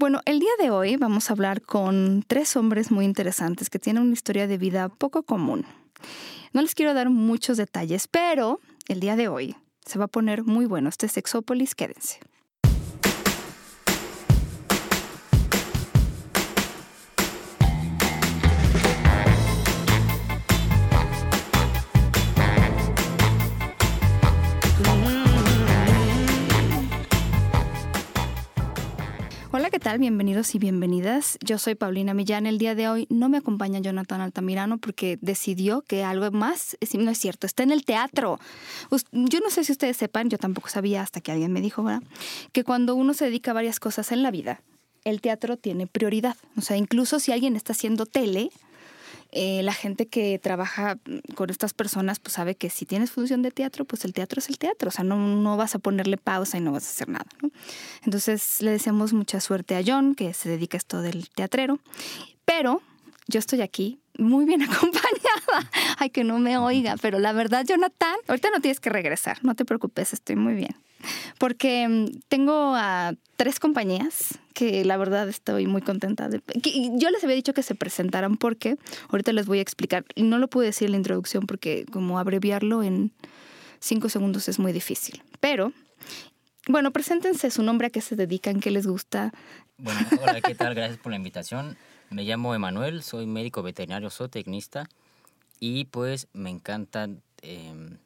Bueno, el día de hoy vamos a hablar con tres hombres muy interesantes que tienen una historia de vida poco común. No les quiero dar muchos detalles, pero el día de hoy se va a poner muy bueno este Sexópolis, quédense. Tal? Bienvenidos y bienvenidas. Yo soy Paulina Millán. El día de hoy no me acompaña Jonathan Altamirano porque decidió que algo más no es cierto. Está en el teatro. Yo no sé si ustedes sepan, yo tampoco sabía hasta que alguien me dijo, ¿verdad? Que cuando uno se dedica a varias cosas en la vida, el teatro tiene prioridad. O sea, incluso si alguien está haciendo tele, eh, la gente que trabaja con estas personas pues sabe que si tienes función de teatro, pues el teatro es el teatro, o sea, no, no vas a ponerle pausa y no vas a hacer nada. Entonces le deseamos mucha suerte a John, que se dedica a esto del teatrero, pero yo estoy aquí muy bien acompañada. Ay, que no me oiga, pero la verdad, Jonathan, ahorita no tienes que regresar, no te preocupes, estoy muy bien porque mm, tengo a tres compañías que la verdad estoy muy contenta de... yo les había dicho que se presentaran porque ahorita les voy a explicar. Y no lo pude decir en la introducción porque como abreviarlo en cinco segundos es muy difícil. Pero, bueno, preséntense su nombre, a qué se dedican, qué les gusta. Bueno, hola, ¿qué tal? Gracias por la invitación. Me llamo Emanuel, soy médico veterinario zootecnista y pues me encantan... Em,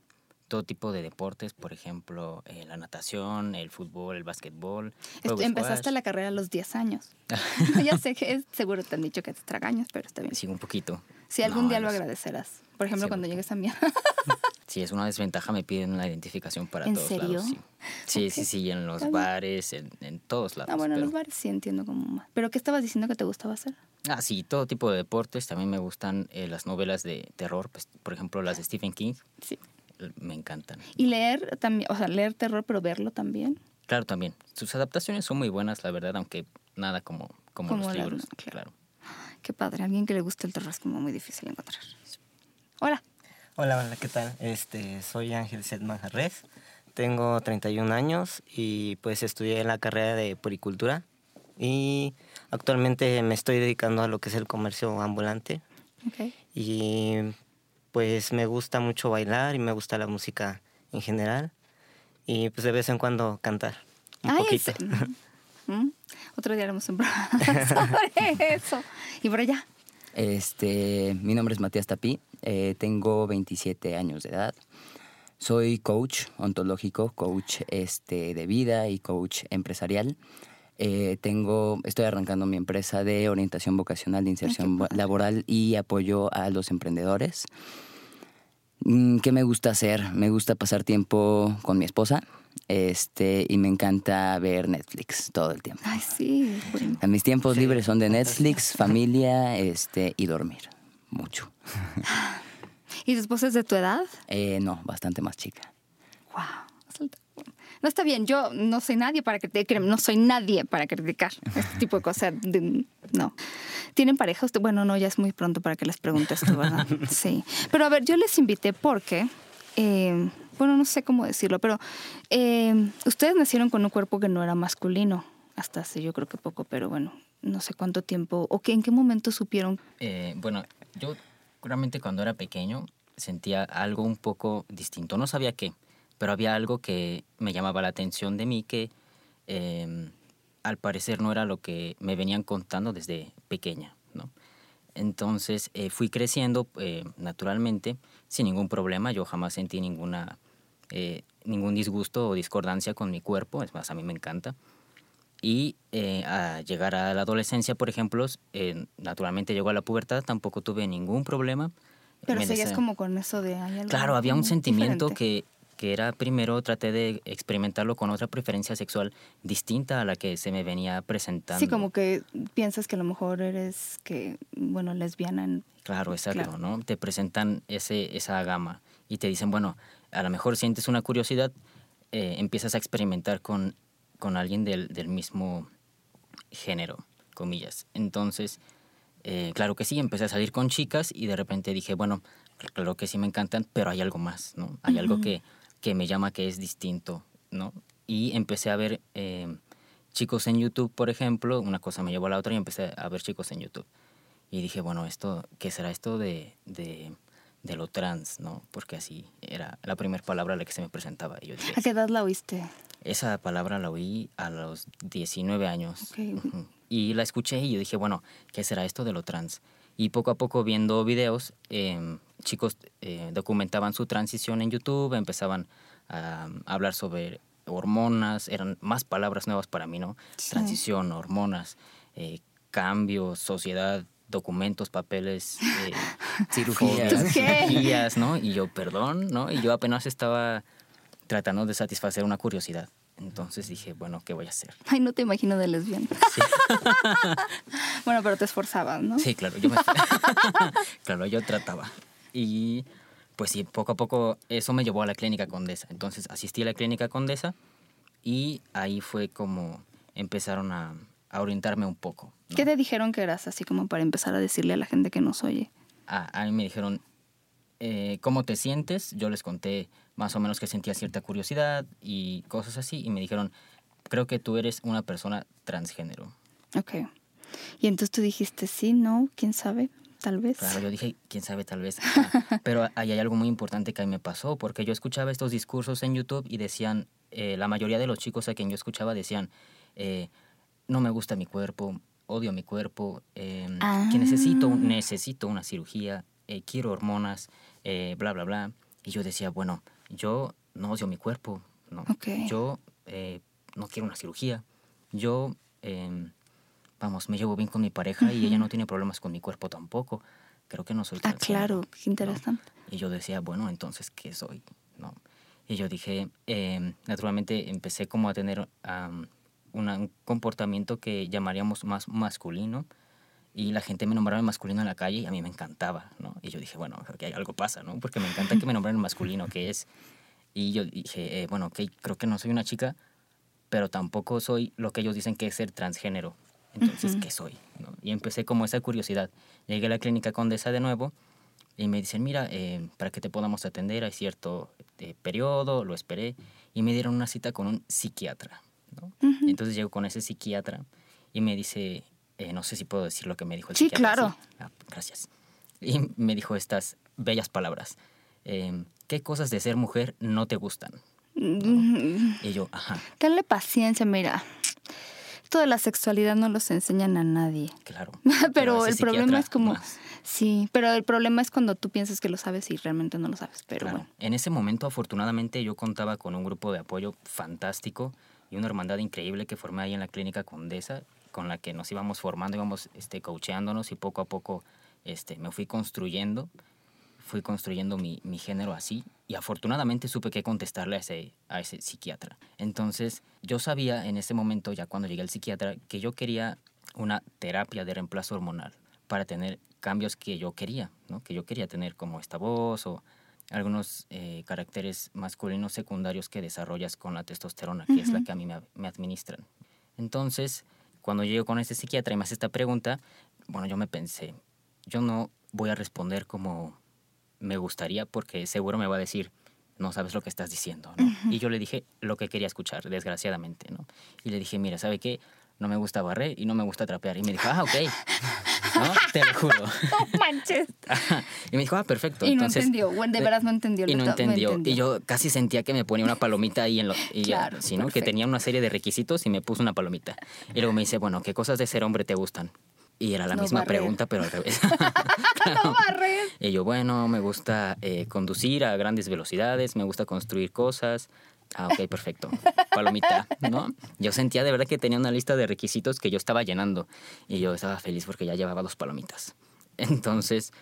todo tipo de deportes, por ejemplo, eh, la natación, el fútbol, el básquetbol. Empezaste la carrera a los 10 años. ya sé que seguro te han dicho que te tragaños, pero está bien. Sí, un poquito. Si algún día lo agradecerás. Por ejemplo, cuando llegues a mí. sí, es una desventaja, me piden una identificación para ¿En todos serio? lados. Sí, sí, sí, en los bares, en, en, todos lados. Ah, bueno, en los bares sí entiendo como más. ¿Pero qué estabas diciendo que te gustaba hacer? Ah, sí, todo tipo de deportes. También me gustan eh, las novelas de terror, pues, por ejemplo, las de Stephen King. Sí me encantan. ¿Y leer también, o sea, leer terror, pero verlo también? Claro, también. Sus adaptaciones son muy buenas, la verdad, aunque nada como, como, los libros. claro. Qué padre, alguien que le guste el terror es como muy difícil encontrar. Hola. Hola, hola, ¿qué tal? Este, soy Ángel Sedman Jarrés, tengo 31 años y pues estudié la carrera de puricultura y actualmente me estoy dedicando a lo que es el comercio ambulante. Okay. Y pues me gusta mucho bailar y me gusta la música en general y pues de vez en cuando cantar un poquito. Mm. Otro día haremos un programa sobre eso. Y por allá. Este, mi nombre es Matías Tapí, eh, tengo 27 años de edad. Soy coach ontológico, coach este, de vida y coach empresarial. Eh, tengo, estoy arrancando mi empresa de orientación vocacional de inserción laboral y apoyo a los emprendedores. Mm, ¿Qué me gusta hacer? Me gusta pasar tiempo con mi esposa. Este, y me encanta ver Netflix todo el tiempo. Ay, sí. mis tiempos libres son de Netflix, familia, este, y dormir. Mucho. ¿Y tu esposa es de tu edad? Eh, no, bastante más chica. Wow. No está bien, yo no soy nadie para criticar, no soy nadie para criticar este tipo de cosas. no. ¿Tienen pareja? Bueno, no, ya es muy pronto para que les preguntes tú, ¿verdad? Sí. Pero a ver, yo les invité porque, eh, bueno, no sé cómo decirlo, pero eh, ustedes nacieron con un cuerpo que no era masculino, hasta hace yo creo que poco, pero bueno, no sé cuánto tiempo, o que en qué momento supieron. Eh, bueno, yo realmente cuando era pequeño sentía algo un poco distinto, no sabía qué pero había algo que me llamaba la atención de mí que em, al parecer no era lo que me venían contando desde pequeña, ¿no? Entonces eh, fui creciendo eh, naturalmente sin ningún problema, yo jamás sentí ninguna, eh, ningún disgusto o discordancia con mi cuerpo, es más, a mí me encanta. Y a llegar a la adolescencia, por ejemplo, naturalmente llegó a la pubertad, tampoco tuve ningún problema. Pero seguías como con eso de... claro, había un sentimiento que que era primero traté de experimentarlo con otra preferencia sexual distinta a la que se me venía presentando. Sí, como que piensas que a lo mejor eres que, bueno, lesbiana. Claro, exacto, ¿no? Te presentan ese, esa gama y te dicen, bueno, a lo mejor sientes una curiosidad, eh, empiezas a experimentar con, con alguien del, del mismo género, comillas. Entonces, eh, claro que sí, empecé a salir con chicas y de repente dije, bueno, claro que sí me encantan, pero hay algo más, ¿no? Hay algo que que me llama que es distinto, ¿no? Y empecé a ver eh, chicos en YouTube, por ejemplo, una cosa me llevó a la otra y empecé a ver chicos en YouTube. Y dije, bueno, esto, ¿qué será esto de, de, de lo trans, no? Porque así era la primera palabra a la que se me presentaba. Y yo dije, ¿A qué edad la oíste? esa palabra la oí a los 19 años. Y la escuché y yo dije, bueno, ¿qué será esto de lo trans? Y poco a poco viendo videos, em, chicos eh, documentaban su transición en YouTube, empezaban a, a hablar sobre hormonas, eran más palabras nuevas para mí, ¿no? Sí. Transición, hormonas, eh, cambios, sociedad, documentos, papeles, eh, Cirugías. cirugías, ¿no? Y yo, perdón, ¿no? Y yo apenas estaba tratando de satisfacer una curiosidad. Entonces dije, bueno, ¿qué voy a hacer? Ay, no te imagino de lesbiana. bueno, pero te esforzabas, ¿no? Sí, claro, yo me... claro, yo trataba. Y pues sí, poco a poco eso me llevó a la clínica Condesa. Entonces asistí a la clínica Condesa y ahí fue como empezaron a, a orientarme un poco. ¿no? ¿Qué te dijeron que eras así como para empezar a decirle a la gente que nos oye? a, a mí me dijeron, eh, ¿cómo te sientes? Yo les conté más o menos que sentía cierta curiosidad y cosas así. Y me dijeron, creo que tú eres una persona transgénero. Ok. Y entonces tú dijiste, sí, no, quién sabe, tal vez. Claro, yo dije, quién sabe, tal vez. Ajá. Pero ahí hay algo muy importante que a mí me pasó, porque yo escuchaba estos discursos en YouTube y decían, eh, la mayoría de los chicos a quien yo escuchaba decían, eh, no me gusta mi cuerpo, odio mi cuerpo, eh, que necesito, Ah. necesito una cirugía, eh, quiero hormonas, bla, bla, bla. Y yo decía, bueno, yo no odio mi cuerpo, no. Yo eh, no quiero una cirugía. Yo, eh, vamos, me llevo bien con mi pareja y ella no tiene problemas con mi cuerpo tampoco. Creo que no soy Ah, claro, qué interesante. ¿no? Y yo decía, bueno, entonces, ¿qué soy? ¿No? Y yo dije, eh, naturalmente empecé como a tener una- un comportamiento que llamaríamos más masculino. Y la gente me nombraba en masculino en la calle y a mí me encantaba, ¿no? Y yo dije, bueno, creo que algo pasa, ¿no? Porque me encanta que me nombren en masculino, que es... Y yo dije, eh, bueno, ok, creo que no soy una chica, pero tampoco soy lo que ellos dicen que es ser transgénero. Entonces, Ujú. ¿qué soy? ¿no? Y empecé como esa curiosidad. Llegué a la clínica Condesa de nuevo y me dicen, mira, eh, para que te podamos atender hay cierto eh, periodo, lo esperé, y me dieron una cita con un psiquiatra. ¿no? Ujú. Entonces llego con ese psiquiatra y me dice, eh, no sé si puedo decir lo que me dijo el Sí, psiquiatra. claro. Ah, gracias. Y me dijo estas bellas palabras. eh, ¿Qué cosas de ser mujer no te gustan? Mm, Y yo, ajá, Tenle paciencia, mira. Esto de la sexualidad no los enseñan a nadie. claro. pero el problema es como... más. Sí, pero el problema es cuando tú piensas que lo sabes y realmente no lo sabes. Pero Claro. bueno. En ese momento, afortunadamente, yo contaba con un grupo de apoyo fantástico y una hermandad increíble que formé ahí en la clínica Condesa, con la que nos íbamos formando, íbamos este, coacheándonos y poco a poco este, me fui construyendo, fui construyendo mi, mi género así y afortunadamente supe qué contestarle a ese, a ese psiquiatra. Entonces, yo sabía en ese momento, ya cuando llegué al psiquiatra, que yo quería una terapia de reemplazo hormonal para tener cambios que yo quería, ¿no? que yo quería tener como esta voz o algunos eh, caracteres masculinos secundarios que desarrollas con la testosterona, que es la que a mí me, me administran. Entonces, cuando llego con ese psiquiatra y me hace esta pregunta, bueno, yo me pensé, yo no voy a responder como me gustaría porque seguro me va a decir, no sabes lo que estás diciendo, ¿no? Y yo le dije lo que quería escuchar, desgraciadamente, ¿no? Y le dije, mira, ¿sabe qué? No me gusta barrer y no me gusta trapear. Y me dijo, ah, ok, ¿no? Te lo juro. ¡No manches! y me dijo, ah, perfecto. Y no Entonces, entendió. Bueno, de verdad no entendió. y no está- entendió. Y yo casi sentía que me ponía una palomita ahí en lo. Y Claro, sí, ¿no? Que tenía una serie de requisitos y me puso una palomita. Y luego me dice, bueno, ¿qué cosas de ser hombre te gustan? Y era la No misma barrer. pregunta, pero al revés. ¡No barres! y yo, bueno, me gusta eh, conducir a grandes velocidades, me gusta construir cosas. Ah, ok, perfecto. Palomita, ¿no? Yo sentía de verdad que tenía una lista de requisitos que yo estaba llenando. Y yo estaba feliz porque ya llevaba dos palomitas. Entonces,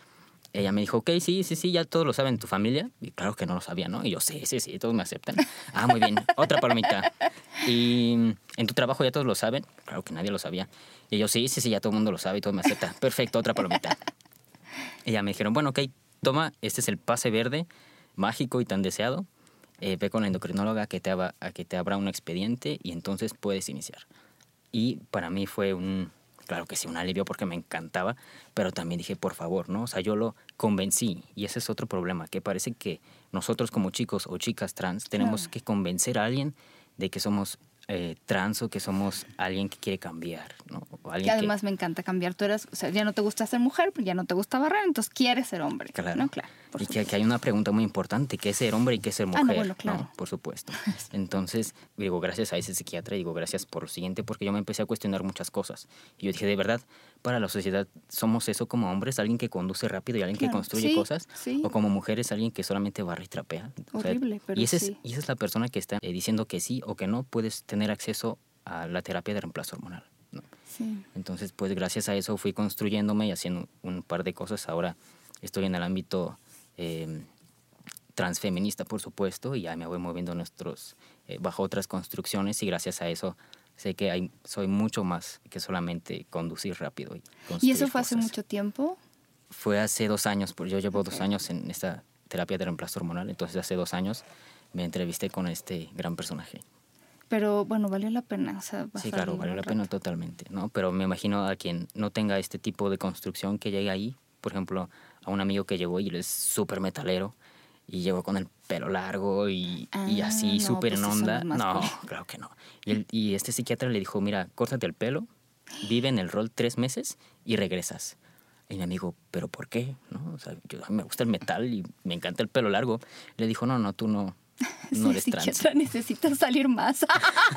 ella me dijo, ok, sí, sí, sí, ya todos lo saben en tu familia. Y claro que no lo sabía, ¿no? Y yo, sí, sí, sí, todos me aceptan. Ah, muy bien, otra palomita. Y en tu trabajo ya todos lo saben. Claro que nadie lo sabía. Y yo, sí, sí, sí, ya todo el mundo lo sabe y todo me acepta. Perfecto, otra palomita. Y ya me dijeron, bueno, ok, toma, este es el pase verde, mágico y tan deseado. Eh, ve con la endocrinóloga que, te abra, a que te abra un expediente y entonces puedes iniciar. Y para mí fue un, claro que sí, un alivio porque me encantaba, pero también dije, por favor, ¿no? O sea, yo lo convencí y ese es otro problema, que parece que nosotros como chicos o chicas trans tenemos Claro. que convencer a alguien de que somos eh, trans o que somos alguien que quiere cambiar, ¿no? O alguien Y además me encanta cambiar. Tú eres, o sea, ya no te gusta ser mujer, pues ya no te gusta barrer, entonces quieres ser hombre. Claro. ¿no? Claro. y que, que hay una pregunta muy importante, ¿qué es ser hombre y qué es ser Ah, mujer? no, bueno, claro. Por supuesto. Entonces, digo, gracias a ese psiquiatra, digo, gracias por lo siguiente, porque yo me empecé a cuestionar muchas cosas. Y yo dije, de verdad, para la sociedad, ¿somos eso como hombres? ¿Alguien que conduce rápido y alguien que construye sí, cosas? sí. ¿O como mujeres, alguien que solamente barre y trapea? O sea, Horrible, pero y, ese es- y esa es la persona que está eh, diciendo que sí o que no puedes tener acceso a la terapia de reemplazo hormonal. Entonces, pues gracias a eso fui construyéndome y haciendo un par de cosas. Ahora estoy en el ámbito eh, transfeminista, por supuesto, y ya me voy moviendo nuestros, eh, bajo otras construcciones y gracias a eso sé que hay, soy mucho más que solamente conducir rápido. Y, ¿Y eso fue hace cosas. mucho tiempo? Fue hace dos años, porque yo llevo dos Ok. años en esta terapia de reemplazo hormonal, entonces hace dos años me entrevisté con este gran personaje. Pero bueno, valió la pena. O sea, Sí, claro, valió la pena totalmente, ¿no? Pero me imagino a quien no tenga este tipo de construcción que llegue ahí, por ejemplo, a un amigo que llegó y él es súper metalero y llegó con el pelo largo y, y Ah, así no, súper pues en onda. No, cool. claro que no. Y, el- y este psiquiatra le dijo, mira, córtate el pelo, vive en el rol tres meses y regresas. Y mi amigo, ¿pero por qué? ¿No? O sea, yo, a mí me gusta el metal y me encanta el pelo largo. Le dijo, no, no, tú no, no Sí, eres trans. psiquiatra necesita salir más a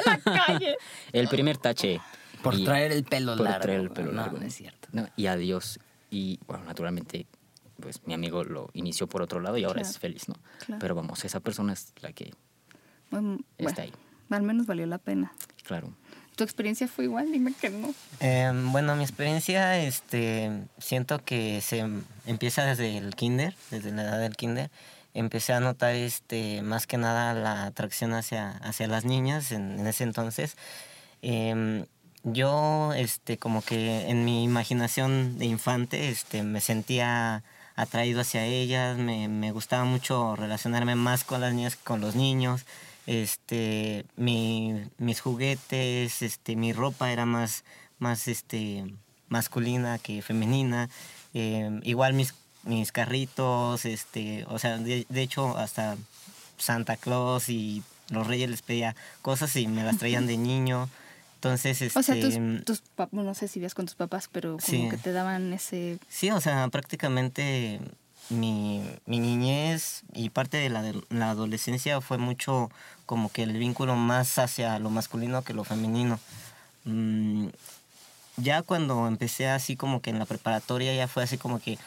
la calle. El primer tache. Por Y- traer el pelo por largo. traer el pelo No, largo. no es cierto. No, y adiós. Y bueno, naturalmente, pues mi amigo lo inició por otro lado y ahora Claro. es feliz, ¿no? Claro. Pero vamos, esa persona es la que Bueno, está ahí. al menos valió la pena. Claro. ¿Tu experiencia fue igual? Dime que no. Eh, bueno, mi experiencia, este, siento que se empieza desde el kinder, desde la edad del kinder. Empecé a notar, este, más que nada la atracción hacia, hacia las niñas en, en ese entonces. Em, yo, este, como que en mi imaginación de infante, este, me sentía atraído hacia ellas, me, me gustaba mucho relacionarme más con las niñas que con los niños. Este, mi, mis juguetes, este, mi ropa era más, más este, masculina que femenina. Em, igual mis, mis carritos, este, o sea, de, de hecho hasta Santa Claus y los reyes les pedía cosas y me las traían de niño. Entonces, este, O sea, tus, tus pap- no sé si vivías con tus papás, pero como Sí. que te daban ese... Sí, o sea, prácticamente mi, mi niñez y parte de la, de la adolescencia fue mucho como que el vínculo más hacia lo masculino que lo femenino. Mm, ya cuando empecé así como que en la preparatoria ya fue así como que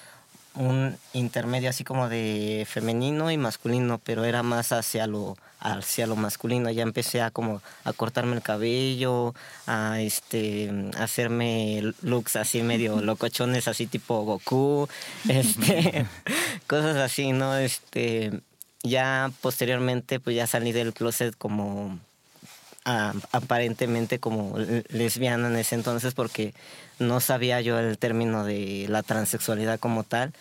un intermedio así como de femenino y masculino, pero era más hacia lo hacia lo masculino. Ya empecé a como a cortarme el cabello, a este a hacerme looks así medio locochones, así tipo Goku, este cosas así, ¿no? Este ya posteriormente pues ya salí del closet como a- aparentemente como lesbiana en ese entonces porque no sabía yo el término de la transexualidad como tal.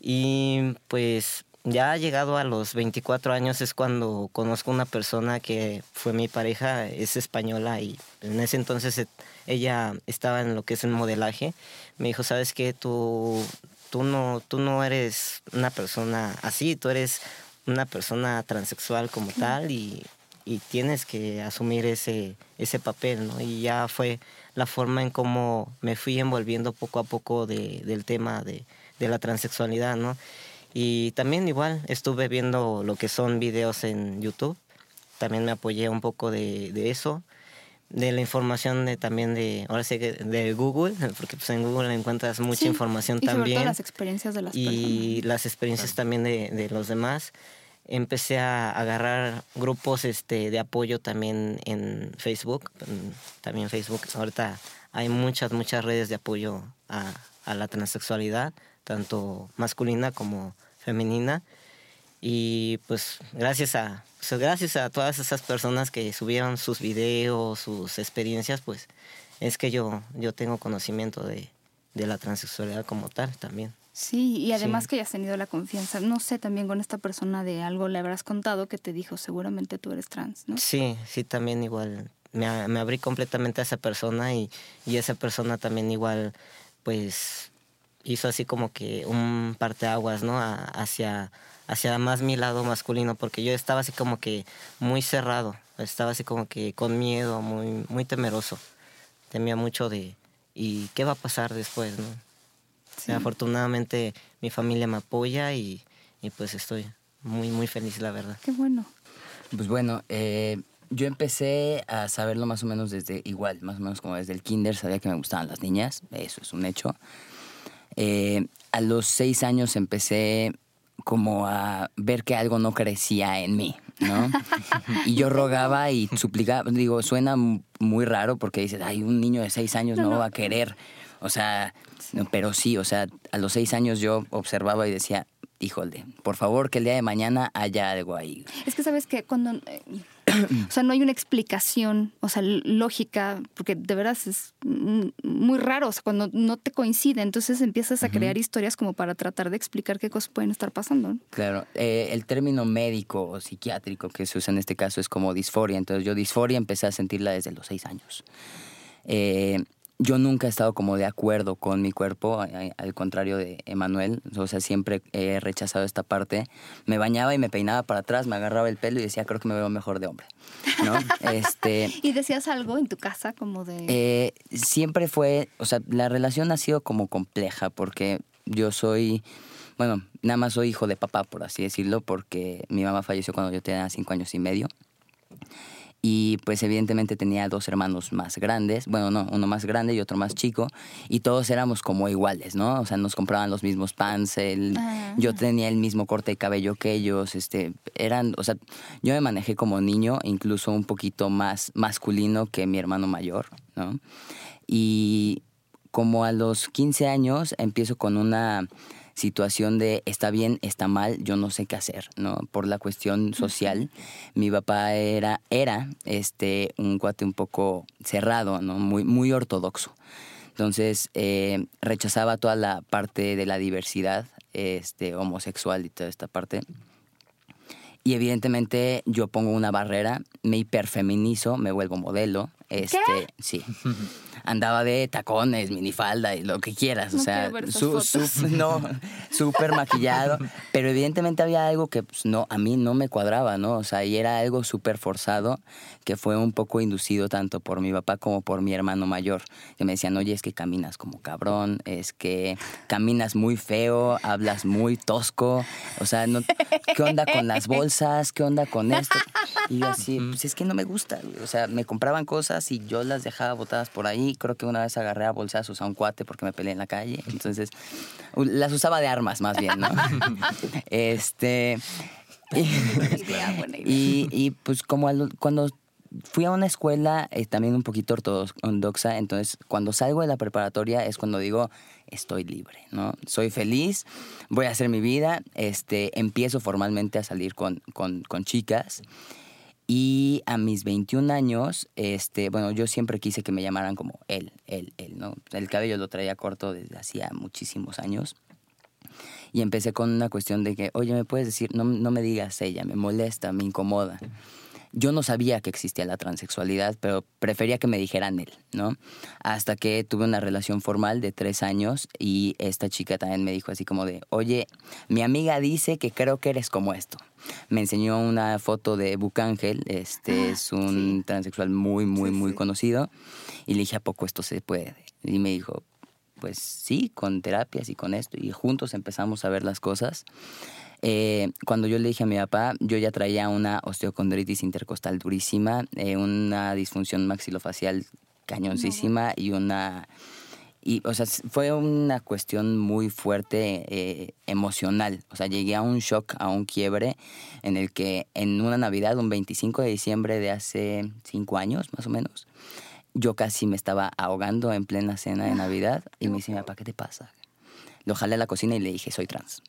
Y pues ya llegado a los 24 años es cuando conozco una persona que fue mi pareja, es española y en ese entonces eh, ella estaba en lo que es el modelaje. Me dijo, ¿sabes qué? Tú, tú, no, tú no eres una persona así, tú eres una persona transexual como tal y, y tienes que asumir ese, ese papel, ¿no? Y ya fue la forma en cómo me fui envolviendo poco a poco de, del tema de, de la transexualidad, ¿no? Y también igual estuve viendo lo que son videos en YouTube, también me apoyé un poco de, de eso, de la información de también de, ahora sí que de Google, porque pues en Google encuentras mucha Sí, información y sobre también todo las experiencias de las y personas. las experiencias también de, de los demás. Empecé a agarrar grupos este, de apoyo también en Facebook. También Facebook, ahorita hay muchas, muchas redes de apoyo a, la transexualidad, tanto masculina como femenina. Y pues gracias a, gracias a todas esas personas que subieron sus videos, sus experiencias, pues es que yo, yo tengo conocimiento de, de la transexualidad como tal también. Sí, y además Sí. que hayas tenido la confianza. No sé, también con esta persona de algo le habrás contado que te dijo, seguramente tú eres trans, ¿no? Sí, sí, también igual. Me, me abrí completamente a esa persona y, y esa persona también igual, pues, hizo así como que un parteaguas, ¿no? A- hacia, hacia más mi lado masculino, porque yo estaba así como que muy cerrado, estaba así como que con miedo, muy, muy temeroso. Temía mucho de, ¿y qué va a pasar después? ¿no? Afortunadamente mi familia me apoya y, y, pues estoy muy, muy feliz, la verdad. Qué bueno. Pues bueno, eh, yo empecé a saberlo más o menos desde igual, más o menos como desde el kinder, sabía que me gustaban las niñas, eso es un hecho. Eh, a los seis años empecé como a ver que algo no crecía en mí, ¿no? Y yo rogaba y suplicaba, digo, suena muy raro porque dices, ay, un niño de seis años no, va a querer, o sea, pero sí, o sea, a los seis años yo observaba y decía, híjole, por favor que el día de mañana haya algo ahí. Es que sabes que cuando eh, o sea, no hay una explicación, o sea, lógica, porque de verdad es muy raro, o sea, cuando no te coincide, entonces empiezas a crear historias como para tratar de explicar qué cosas pueden estar pasando. Claro, eh, el término médico o psiquiátrico que se usa en este caso es como disforia, entonces yo disforia empecé a sentirla desde los seis años. Eh, yo nunca he estado como de acuerdo con mi cuerpo, al contrario de Emanuel, o sea, siempre he rechazado esta parte. Me bañaba y me peinaba para atrás, me agarraba el pelo y decía, creo que me veo mejor de hombre, ¿no? este, ¿Y decías algo en tu casa como de...? Eh, siempre fue, o sea, la relación ha sido como compleja porque yo soy, bueno, nada más soy hijo de papá, por así decirlo, porque mi mamá falleció cuando yo tenía cinco años y medio y pues evidentemente tenía dos hermanos más grandes, bueno, no, uno más grande y otro más chico, y todos éramos como iguales, ¿no? O sea, nos compraban los mismos pants, yo tenía el mismo corte de cabello que ellos, este, eran, o sea, yo me manejé como niño, incluso un poquito más masculino que mi hermano mayor, ¿no? Y como a los 15 años empiezo con una situación de está bien, está mal, yo no sé qué hacer, ¿no? Por la cuestión social. Mi papá era, era este, un cuate un poco cerrado, ¿no? Muy, muy ortodoxo. Entonces, eh, rechazaba toda la parte de la diversidad este, homosexual y toda esta parte. Y evidentemente yo pongo una barrera, me hiperfeminizo, me vuelvo modelo. Este, sí. andaba de tacones, minifalda y lo que quieras. o sea, su, no, súper maquillado. Pero evidentemente había algo que pues, no, a mí no me cuadraba, ¿no? O sea, y era algo súper forzado que fue un poco inducido tanto por mi papá como por mi hermano mayor. Que me decían, oye, es que caminas como cabrón, es que caminas muy feo, hablas muy tosco. O sea, no, ¿qué onda con las bolsas? ¿Qué onda con esto? Y yo así, pues es que no me gusta. O sea, me compraban cosas y yo las dejaba botadas por ahí creo que una vez agarré a bolsazos a un cuate porque me peleé en la calle. Entonces, las usaba de armas más bien, ¿no? este. Y, y, pues como cuando fui a una escuela eh, también un poquito ortodoxa, entonces cuando salgo de la preparatoria es cuando digo, estoy libre, ¿no? Soy feliz, voy a hacer mi vida, este, empiezo formalmente a salir con, con, con chicas. Y a mis 21 años, este, bueno, yo siempre quise que me llamaran como él, él, él, ¿no? El cabello lo traía corto desde hacía muchísimos años. Y empecé con una cuestión de que, oye, ¿me puedes decir? No, no me digas ella, me molesta, me incomoda. Yo no sabía que existía la transexualidad, pero prefería que me dijeran él, ¿no? Hasta que tuve una relación formal de tres años y esta chica también me dijo así como de, oye, mi amiga dice que creo que eres como esto. Me enseñó una foto de Bucángel, este ah, es un transexual muy, muy, muy conocido, y le dije, ¿a poco esto se puede? Y me dijo, pues sí, con terapias y con esto, y juntos empezamos a ver las cosas. Eh, cuando yo le dije a mi papá, yo ya traía una osteocondritis intercostal durísima, eh, una disfunción maxilofacial cañoncísima y una... Y, o sea, fue una cuestión muy fuerte eh, emocional. O sea, llegué a un shock, a un quiebre, en el que en una Navidad, un 25 de diciembre de hace cinco años, más o menos, yo casi me estaba ahogando en plena cena de Navidad. Y me dice, mi papá, ¿qué te pasa? Lo jalé a la cocina y le dije, soy trans.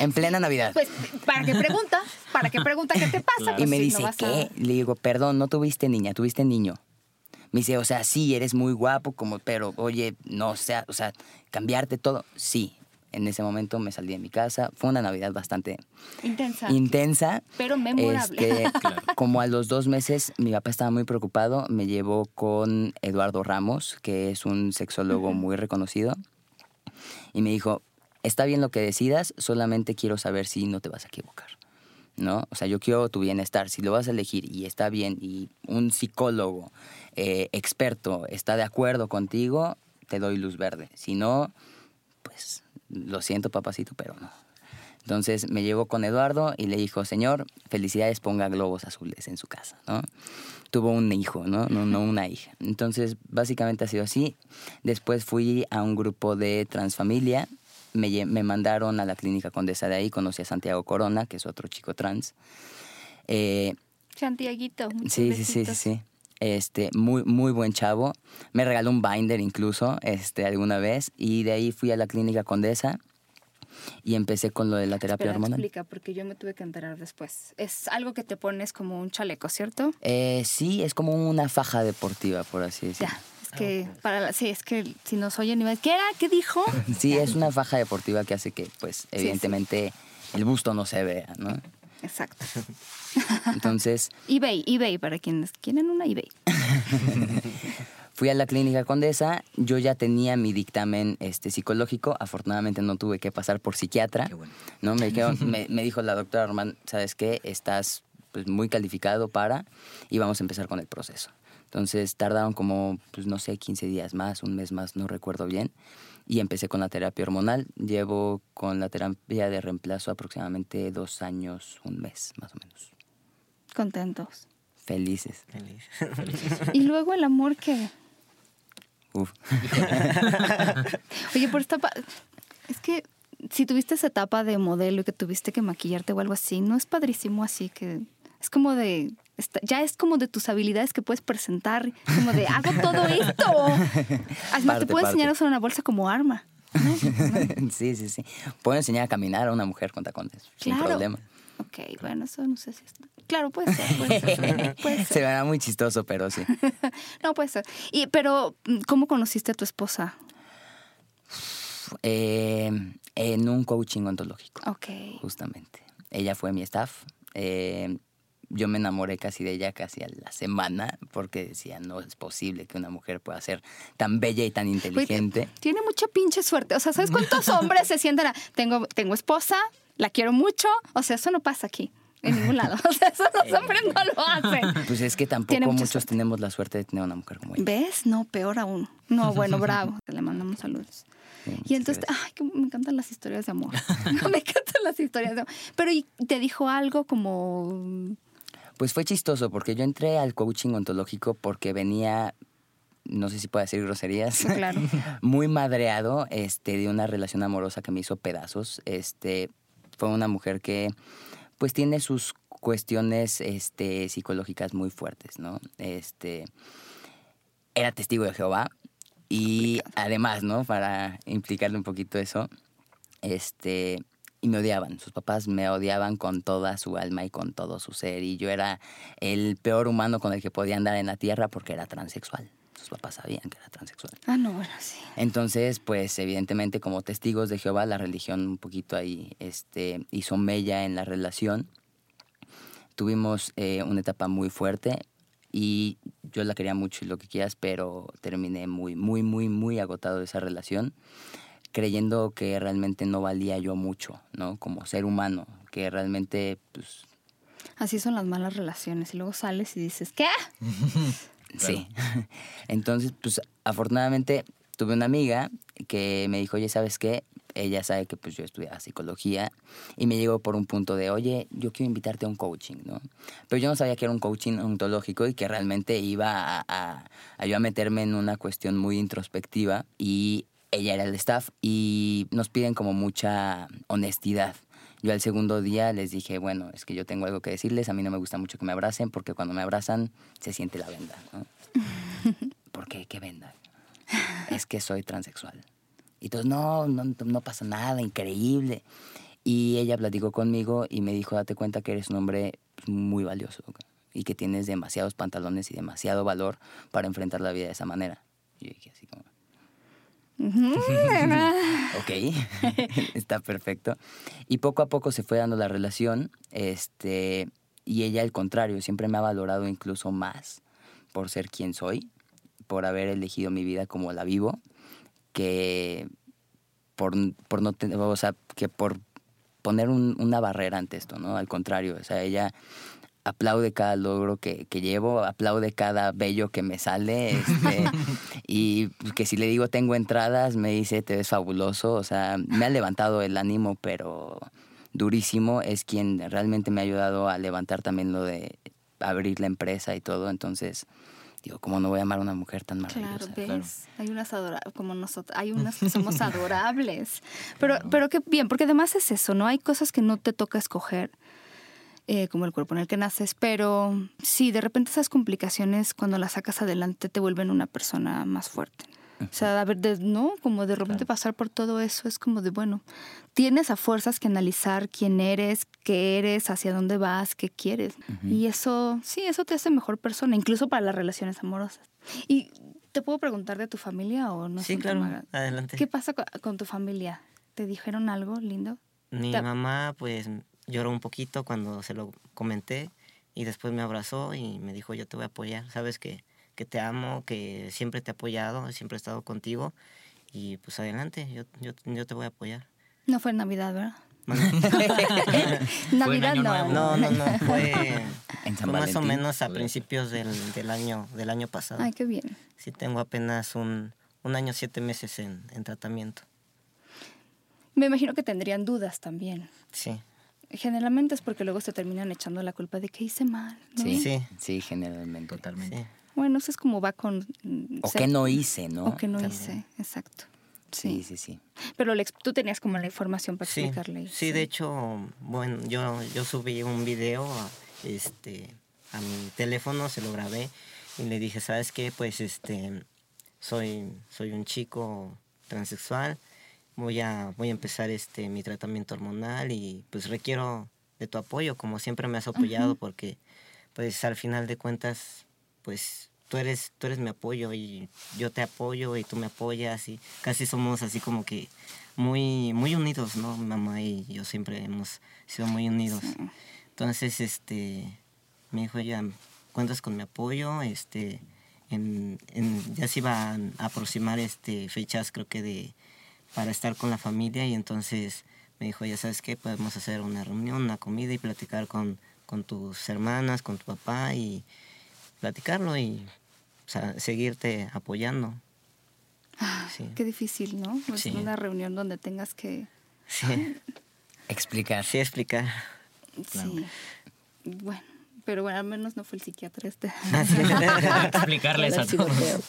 En plena Navidad. Pues, ¿para qué pregunta? ¿Para qué pregunta qué te pasa? y pues me dice, ¿qué? Le digo, perdón, no tuviste niña, tuviste niño. Me dice, o sea, sí, eres muy guapo, como, pero, oye, no, o sea, o sea, cambiarte todo, sí. En ese momento me salí de mi casa. Fue una Navidad bastante intensa. Intensa. Pero memorable. Este, como a los dos meses, mi papá estaba muy preocupado. Me llevó con Eduardo Ramos, que es un sexólogo muy reconocido y me dijo, está bien lo que decidas, solamente quiero saber si no te vas a equivocar. ¿no? O sea, yo quiero tu bienestar. Si lo vas a elegir y está bien y un psicólogo eh, experto está de acuerdo contigo, te doy luz verde. Si no, pues lo siento, papacito, pero no. Entonces me llevó con Eduardo y le dijo, señor, felicidades, ponga globos azules en su casa, ¿no? Tuvo un hijo, ¿no? No, no una hija. Entonces, básicamente ha sido así. Después fui a un grupo de transfamilia me, me, mandaron a la clínica Condesa de ahí, conocí a Santiago Corona, que es otro chico trans. Eh, Santiaguito. Sí, sí, sí, sí, sí. Este, muy, muy buen chavo. Me regaló un binder incluso, este, alguna vez. Y de ahí fui a la clínica Condesa y empecé con lo de la terapia Espera, hormonal. explica, porque yo me tuve que enterar después. Es algo que te pones como un chaleco, ¿cierto? Eh, sí, es como una faja deportiva, por así decirlo. Ya. Es que, para la- sí, es que si nos oyen y me ¿qué era? ¿Qué dijo? Sí, es una faja deportiva que hace que, pues, evidentemente, el busto no se vea, ¿no? Exacto. Entonces, eBay, eBay, para quienes quieren una eBay. Fui a la clínica Condesa, yo ya tenía mi dictamen este, psicológico, afortunadamente no tuve que pasar por psiquiatra, Qué bueno. ¿no? Me, dijeron- me, me dijo la doctora Román, ¿sabes qué? Estás pues, muy calificado para y vamos a empezar con el proceso. Entonces tardaron como, pues no sé, 15 días más, un mes más, no recuerdo bien, y empecé con la terapia hormonal. Llevo con la terapia de reemplazo aproximadamente dos años, un mes más o menos. Contentos. Felices. Feliz. Y luego el amor que... Uf. Oye, por esta... Es que si tuviste esa etapa de modelo y que tuviste que maquillarte o algo así, ¿no es padrísimo así que... Es como de... Ya es como de tus habilidades que puedes presentar, como de hago todo esto. Además, Parte, te puedo parte. enseñar a usar una bolsa como arma. sí, sí, sí. Puedo enseñar a caminar a una mujer con tacones, sin Claro. problema. Ok, bueno, eso no sé si es... Claro, puede ser, puede ser. Puede Se verá muy chistoso, pero sí. No, puede ser. Y, pero, ¿cómo conociste a tu esposa? Eh, en un coaching ontológico, Ok. justamente. Ella fue mi staff. Eh, yo me enamoré casi de ella casi a la semana porque decía, no es posible que una mujer pueda ser tan bella y tan inteligente. Tiene mucha pinche suerte. O sea, ¿sabes cuántos hombres se sientan a... Tengo, tengo esposa, la quiero mucho. O sea, eso no pasa aquí, en ningún lado. O sea, eso los hombres no lo hacen. Pues es que tampoco muchos suerte. tenemos la suerte de tener una mujer como ella. ¿Ves? No, peor aún. No, bueno, bravo. Le mandamos saludos. Sí, Y entonces, ay, que me encantan las historias de amor. me encantan las historias de amor. Pero ¿y te dijo algo como... Pues fue chistoso porque yo entré al coaching ontológico porque venía, no sé si puedo decir groserías, Claro. muy madreado este, de una relación amorosa que me hizo pedazos. Este, fue una mujer que pues tiene sus cuestiones este, psicológicas muy fuertes, ¿no? Este, era testigo de Jehová y además, ¿no? Para implicarle un poquito eso, este, y me odiaban. Sus papás me odiaban con toda su alma y con todo su ser. Y yo era el peor humano con el que podía andar en la tierra porque era transexual. Sus papás sabían que era transexual. Ah, no, bueno, sí. Entonces, pues evidentemente como testigos de Jehová, la religión un poquito ahí este, hizo mella en la relación. Tuvimos eh, una etapa muy fuerte y yo la quería mucho y lo que quieras, pero terminé muy, muy, muy, muy agotado de esa relación, creyendo que realmente no valía yo mucho, ¿no? Como ser humano, que realmente, pues, Así son las malas relaciones. Y luego sales y dices, ¿qué? Sí. Entonces, pues afortunadamente tuve una amiga que me dijo, oye, ¿sabes qué? Ella sabe que pues yo estudiaba psicología y me llegó por un punto de, oye, yo quiero invitarte a un coaching, ¿no? Pero yo no sabía que era un coaching ontológico y que realmente iba a, a- a meterme en una cuestión muy introspectiva y ella era el staff y nos piden como mucha honestidad. Yo al segundo día les dije, bueno, es que yo tengo algo que decirles, a mí no me gusta mucho que me abracen porque cuando me abrazan se siente la venda, ¿no? ¿Por qué? ¿Qué venda? Es que soy transexual. Y entonces, no, no, no pasa nada, increíble. Y ella platicó conmigo y me dijo, date cuenta que eres un hombre muy valioso y que tienes demasiados pantalones y demasiado valor para enfrentar la vida de esa manera. Y yo dije así como, ok, está perfecto. Y poco a poco se fue dando la relación, este, y ella al contrario, siempre me ha valorado incluso más por ser quien soy, por haber elegido mi vida como la vivo, que por, por no tener, o sea, que por poner un- una barrera ante esto, ¿no? Al contrario, o sea, ella aplaude cada logro que, que llevo, aplaude cada bello que me sale, este, y que si le digo tengo entradas, me dice te ves fabuloso, o sea, me ha levantado el ánimo, pero durísimo, es quien realmente me ha ayudado a levantar también lo de abrir la empresa y todo, entonces digo, ¿cómo no voy a amar a una mujer tan Claro, maravillosa? ves, hay unas adorables, como nosotros, hay unas que somos adorables. Pero, pero qué bien, porque además es eso, ¿no? Hay cosas que no te toca escoger, eh, como el cuerpo en el que naces, pero sí, de repente esas complicaciones, cuando las sacas adelante, te vuelven una persona más fuerte. O sea, a ver, de- ¿no? Como de repente pasar por todo eso es como de, bueno, tienes a fuerzas que analizar quién eres, qué eres, hacia dónde vas, qué quieres. Y eso, sí, eso te hace mejor persona, incluso para las relaciones amorosas. ¿Y te puedo preguntar de tu familia o no? Sí, un claro, tema? adelante. ¿Qué pasa co- con tu familia? ¿Te dijeron algo lindo? Mi mamá pues lloró un poquito cuando se lo comenté y después me abrazó y me dijo yo te voy a apoyar, sabes que, que te amo, que siempre te he apoyado, siempre he estado contigo y pues adelante, yo, yo, yo te voy a apoyar. No fue en Navidad, ¿verdad? Navidad no. No, no, no, fue, En San fue más o menos a principios del, del, año, del año pasado. Ay, qué bien. Sí, tengo apenas un, un año, siete meses en, en tratamiento. Me imagino que tendrían dudas también. Sí, Generalmente es porque luego se terminan echando la culpa de que hice mal. ¿no? Sí, Sí. sí, generalmente. Totalmente. sí. Bueno, eso es como va con... mm, O ser- que no hice, ¿no? O que no También. hice, exacto. Sí, Sí. sí, sí. Pero le tú tenías como la información para Sí, explicarle. sí, de hecho, bueno, yo, yo subí un video a, este, a mi teléfono, se lo grabé y le dije, ¿sabes qué? Pues este, soy, soy un chico transexual, voy a, voy a empezar este, mi tratamiento hormonal y pues requiero de tu apoyo, como siempre me has apoyado, porque pues al final de cuentas, pues tú eres, tú eres mi apoyo y yo te apoyo y tú me apoyas y casi somos así como que muy, muy unidos, ¿no? Mi mamá y yo siempre hemos sido muy unidos. Entonces, este, me dijo ya, cuentas con mi apoyo, este, en, en- ya se iban a aproximar este, fechas creo que de, para estar con la familia y entonces me dijo, ya sabes qué, podemos hacer una reunión, una comida y platicar con, con tus hermanas, con tu papá y platicarlo y o sea, seguirte apoyando. Sí. Qué difícil, ¿no? Es Sí. una reunión donde tengas que... Sí, Explicar. sí explicar. Sí. Bueno, pero bueno, al menos no fue el psiquiatra este. Explicarles a todos. ciboteo.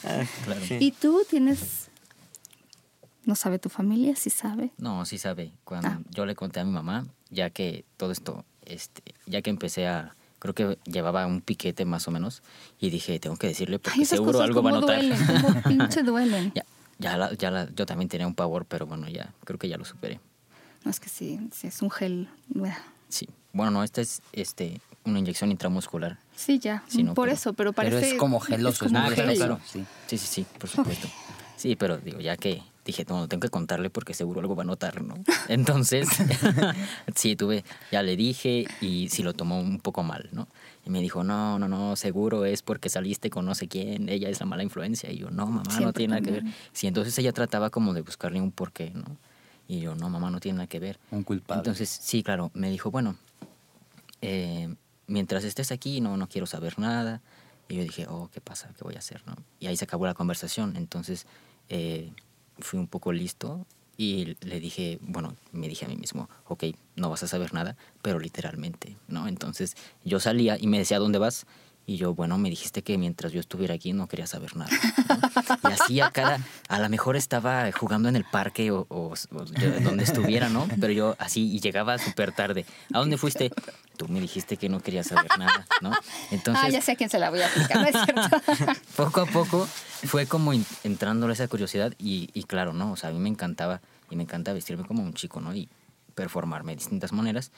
Claro. Sí. ¿Y tú tienes... ¿No sabe tu familia? ¿Sí sabe? No, sí sabe. Cuando Ah. yo le conté a mi mamá, ya que todo esto, este, ya que empecé a, creo que llevaba un piquete más o menos, y dije, tengo que decirle porque Ay, esas seguro cosas algo va a cómo notar. duelen, cómo pinche duelen. ya, ya, la- ya la- yo también tenía un pavor, pero bueno, ya, creo que ya lo superé. No, es que sí, sí, es un gel. Sí. Bueno, no, esta es este, una inyección intramuscular. Sí, ya, Sí, no, por pero- eso, pero Pero parece... es como geloso, es como gel. geloso. Sí. Sí, sí, sí, por supuesto. Sí, pero digo, ya que dije, no, tengo que contarle porque seguro algo va a notar, ¿no? Entonces, sí, tuve, ya le dije y sí lo tomó un poco mal, ¿no? Y me dijo, no, no, no, seguro es porque saliste con no sé quién, ella es la mala influencia. Y yo, no, mamá, no Siempre tiene nada que ver. Sí, entonces ella trataba como de buscarle un porqué, ¿no? Y yo, no, mamá, no tiene nada que ver. Un culpable. Entonces, sí, claro, me dijo, bueno, eh, mientras estés aquí no, no quiero saber nada. Y yo dije, oh, ¿qué pasa? ¿Qué voy a hacer? ¿no? Y ahí se acabó la conversación. Entonces eh, fui un poco listo y le dije, bueno, me dije a mí mismo, ok, no vas a saber nada, pero literalmente, ¿no? Entonces yo salía y me decía, ¿a dónde vas? Y yo, bueno, me dijiste que mientras yo estuviera aquí no quería saber nada. ¿no? Y así a cada, a lo mejor estaba jugando en el parque o, o- o yo- donde estuviera, ¿no? Pero yo así, y llegaba súper tarde. ¿A dónde fuiste? Tú me dijiste que no querías saber nada, ¿no? Entonces, ah, ya sé a quién se la voy a aplicar, ¿no es cierto? poco a poco fue como entrándole esa curiosidad y, y claro, ¿no? O sea, a mí me encantaba y me encanta vestirme como un chico, ¿no? Y performarme de distintas maneras.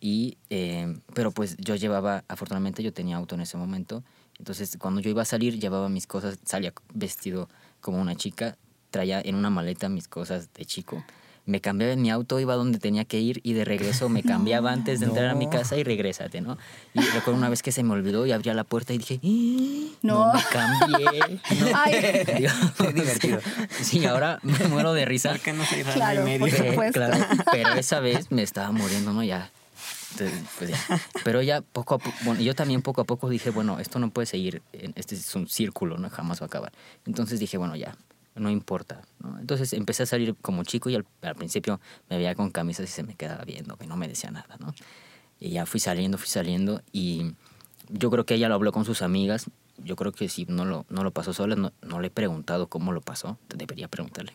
Y, eh, pero pues yo llevaba, afortunadamente yo tenía auto en ese momento, entonces cuando yo iba a salir llevaba mis cosas, salía vestido como una chica, traía en una maleta mis cosas de chico, me cambiaba en mi auto, iba donde tenía que ir y de regreso me cambiaba antes de entrar a mi casa y regrésate, ¿no? Y recuerdo una vez que se me olvidó y abría la puerta y dije, ¡Ah! no, No. me cambié. No. Ay. Qué divertido. Sí, ahora me muero de risa. ¿Por qué no rana Claro, por medio? supuesto. Eh, claro, pero esa vez me estaba muriendo, ¿no? Ya. Entonces, pues ya. Pero ya poco a poco, bueno, yo también poco a poco dije, bueno, esto no puede seguir, este es un círculo, ¿no? Jamás va a acabar. Entonces dije, bueno, ya, no importa, ¿no? Entonces empecé a salir como chico y al, al principio me veía con camisas y se me quedaba viendo, que no me decía nada, ¿no? Y ya fui saliendo, fui saliendo y yo creo que ella lo habló con sus amigas. Yo creo que si no lo, no lo pasó sola, no, no le he preguntado cómo lo pasó. Debería preguntarle.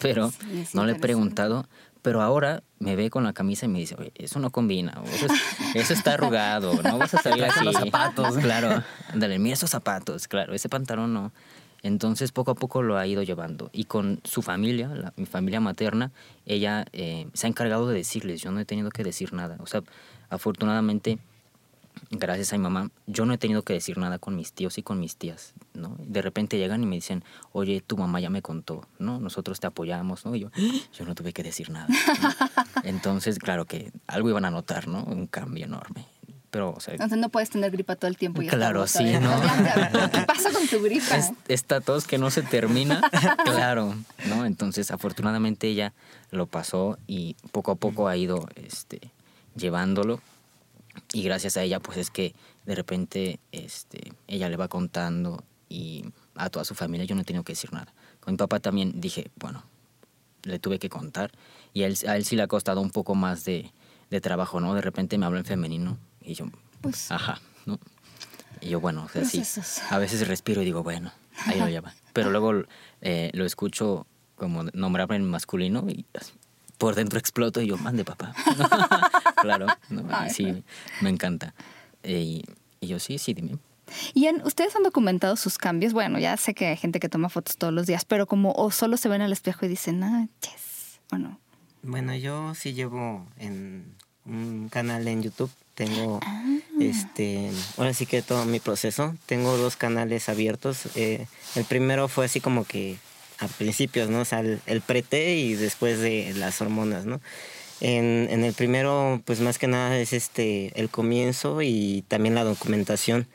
Pero Sí, no le he preguntado. Pero ahora me ve con la camisa y me dice, oye, eso no combina. Eso, es- eso está arrugado. No vas a salir así. unos zapatos. Claro. Ándale, mira esos zapatos. Claro, ese pantalón no. Entonces poco a poco lo ha ido llevando. Y con su familia, la- mi familia materna, ella eh, se ha encargado de decirles. Yo no he tenido que decir nada. O sea, afortunadamente, gracias a mi mamá, yo no he tenido que decir nada con mis tíos y con mis tías, ¿no? De repente llegan y me dicen, oye, tu mamá ya me contó, ¿no? Nosotros te apoyamos, ¿no? Y yo, yo no tuve que decir nada. ¿no? Entonces, claro que algo iban a notar, ¿no? Un cambio enorme. Pero, o sea, Entonces no puedes tener gripa todo el tiempo. y Claro, sí. ¿no? ¿Qué pasa con tu gripa? es- esta tos que no se termina, claro, ¿no? Entonces, afortunadamente ella lo pasó y poco a poco ha ido este, llevándolo. Y gracias a ella, pues es que de repente este, ella le va contando y a toda su familia yo no he tenido que decir nada. Con mi papá también dije, bueno, le tuve que contar. Y a él, a él sí le ha costado un poco más de, de trabajo, ¿no? De repente me habló en femenino y yo, Pues- ajá, ¿no? Y yo, bueno, o sea, sí, Procesos. a veces respiro y digo, bueno, ahí lo lleva. Pero luego eh, lo escucho como nombrarme en masculino y por dentro exploto y yo, mande papá. claro, ¿no? Sí, me encanta. Eh, Y, y yo, sí, sí, dime. Y en- ustedes han documentado sus cambios. Bueno, ya sé que hay gente que toma fotos todos los días, pero como o solo se ven al espejo y dicen, ah, yes. Bueno, Bueno, yo sí llevo en un canal en YouTube. Tengo, este, ahora sí que todo mi proceso. Tengo dos canales abiertos. Eh, el primero fue así como que a principios, ¿no? O sea, el, el prete y después de las hormonas, ¿no? En, en el primero, pues más que nada es este, el comienzo y también la documentación.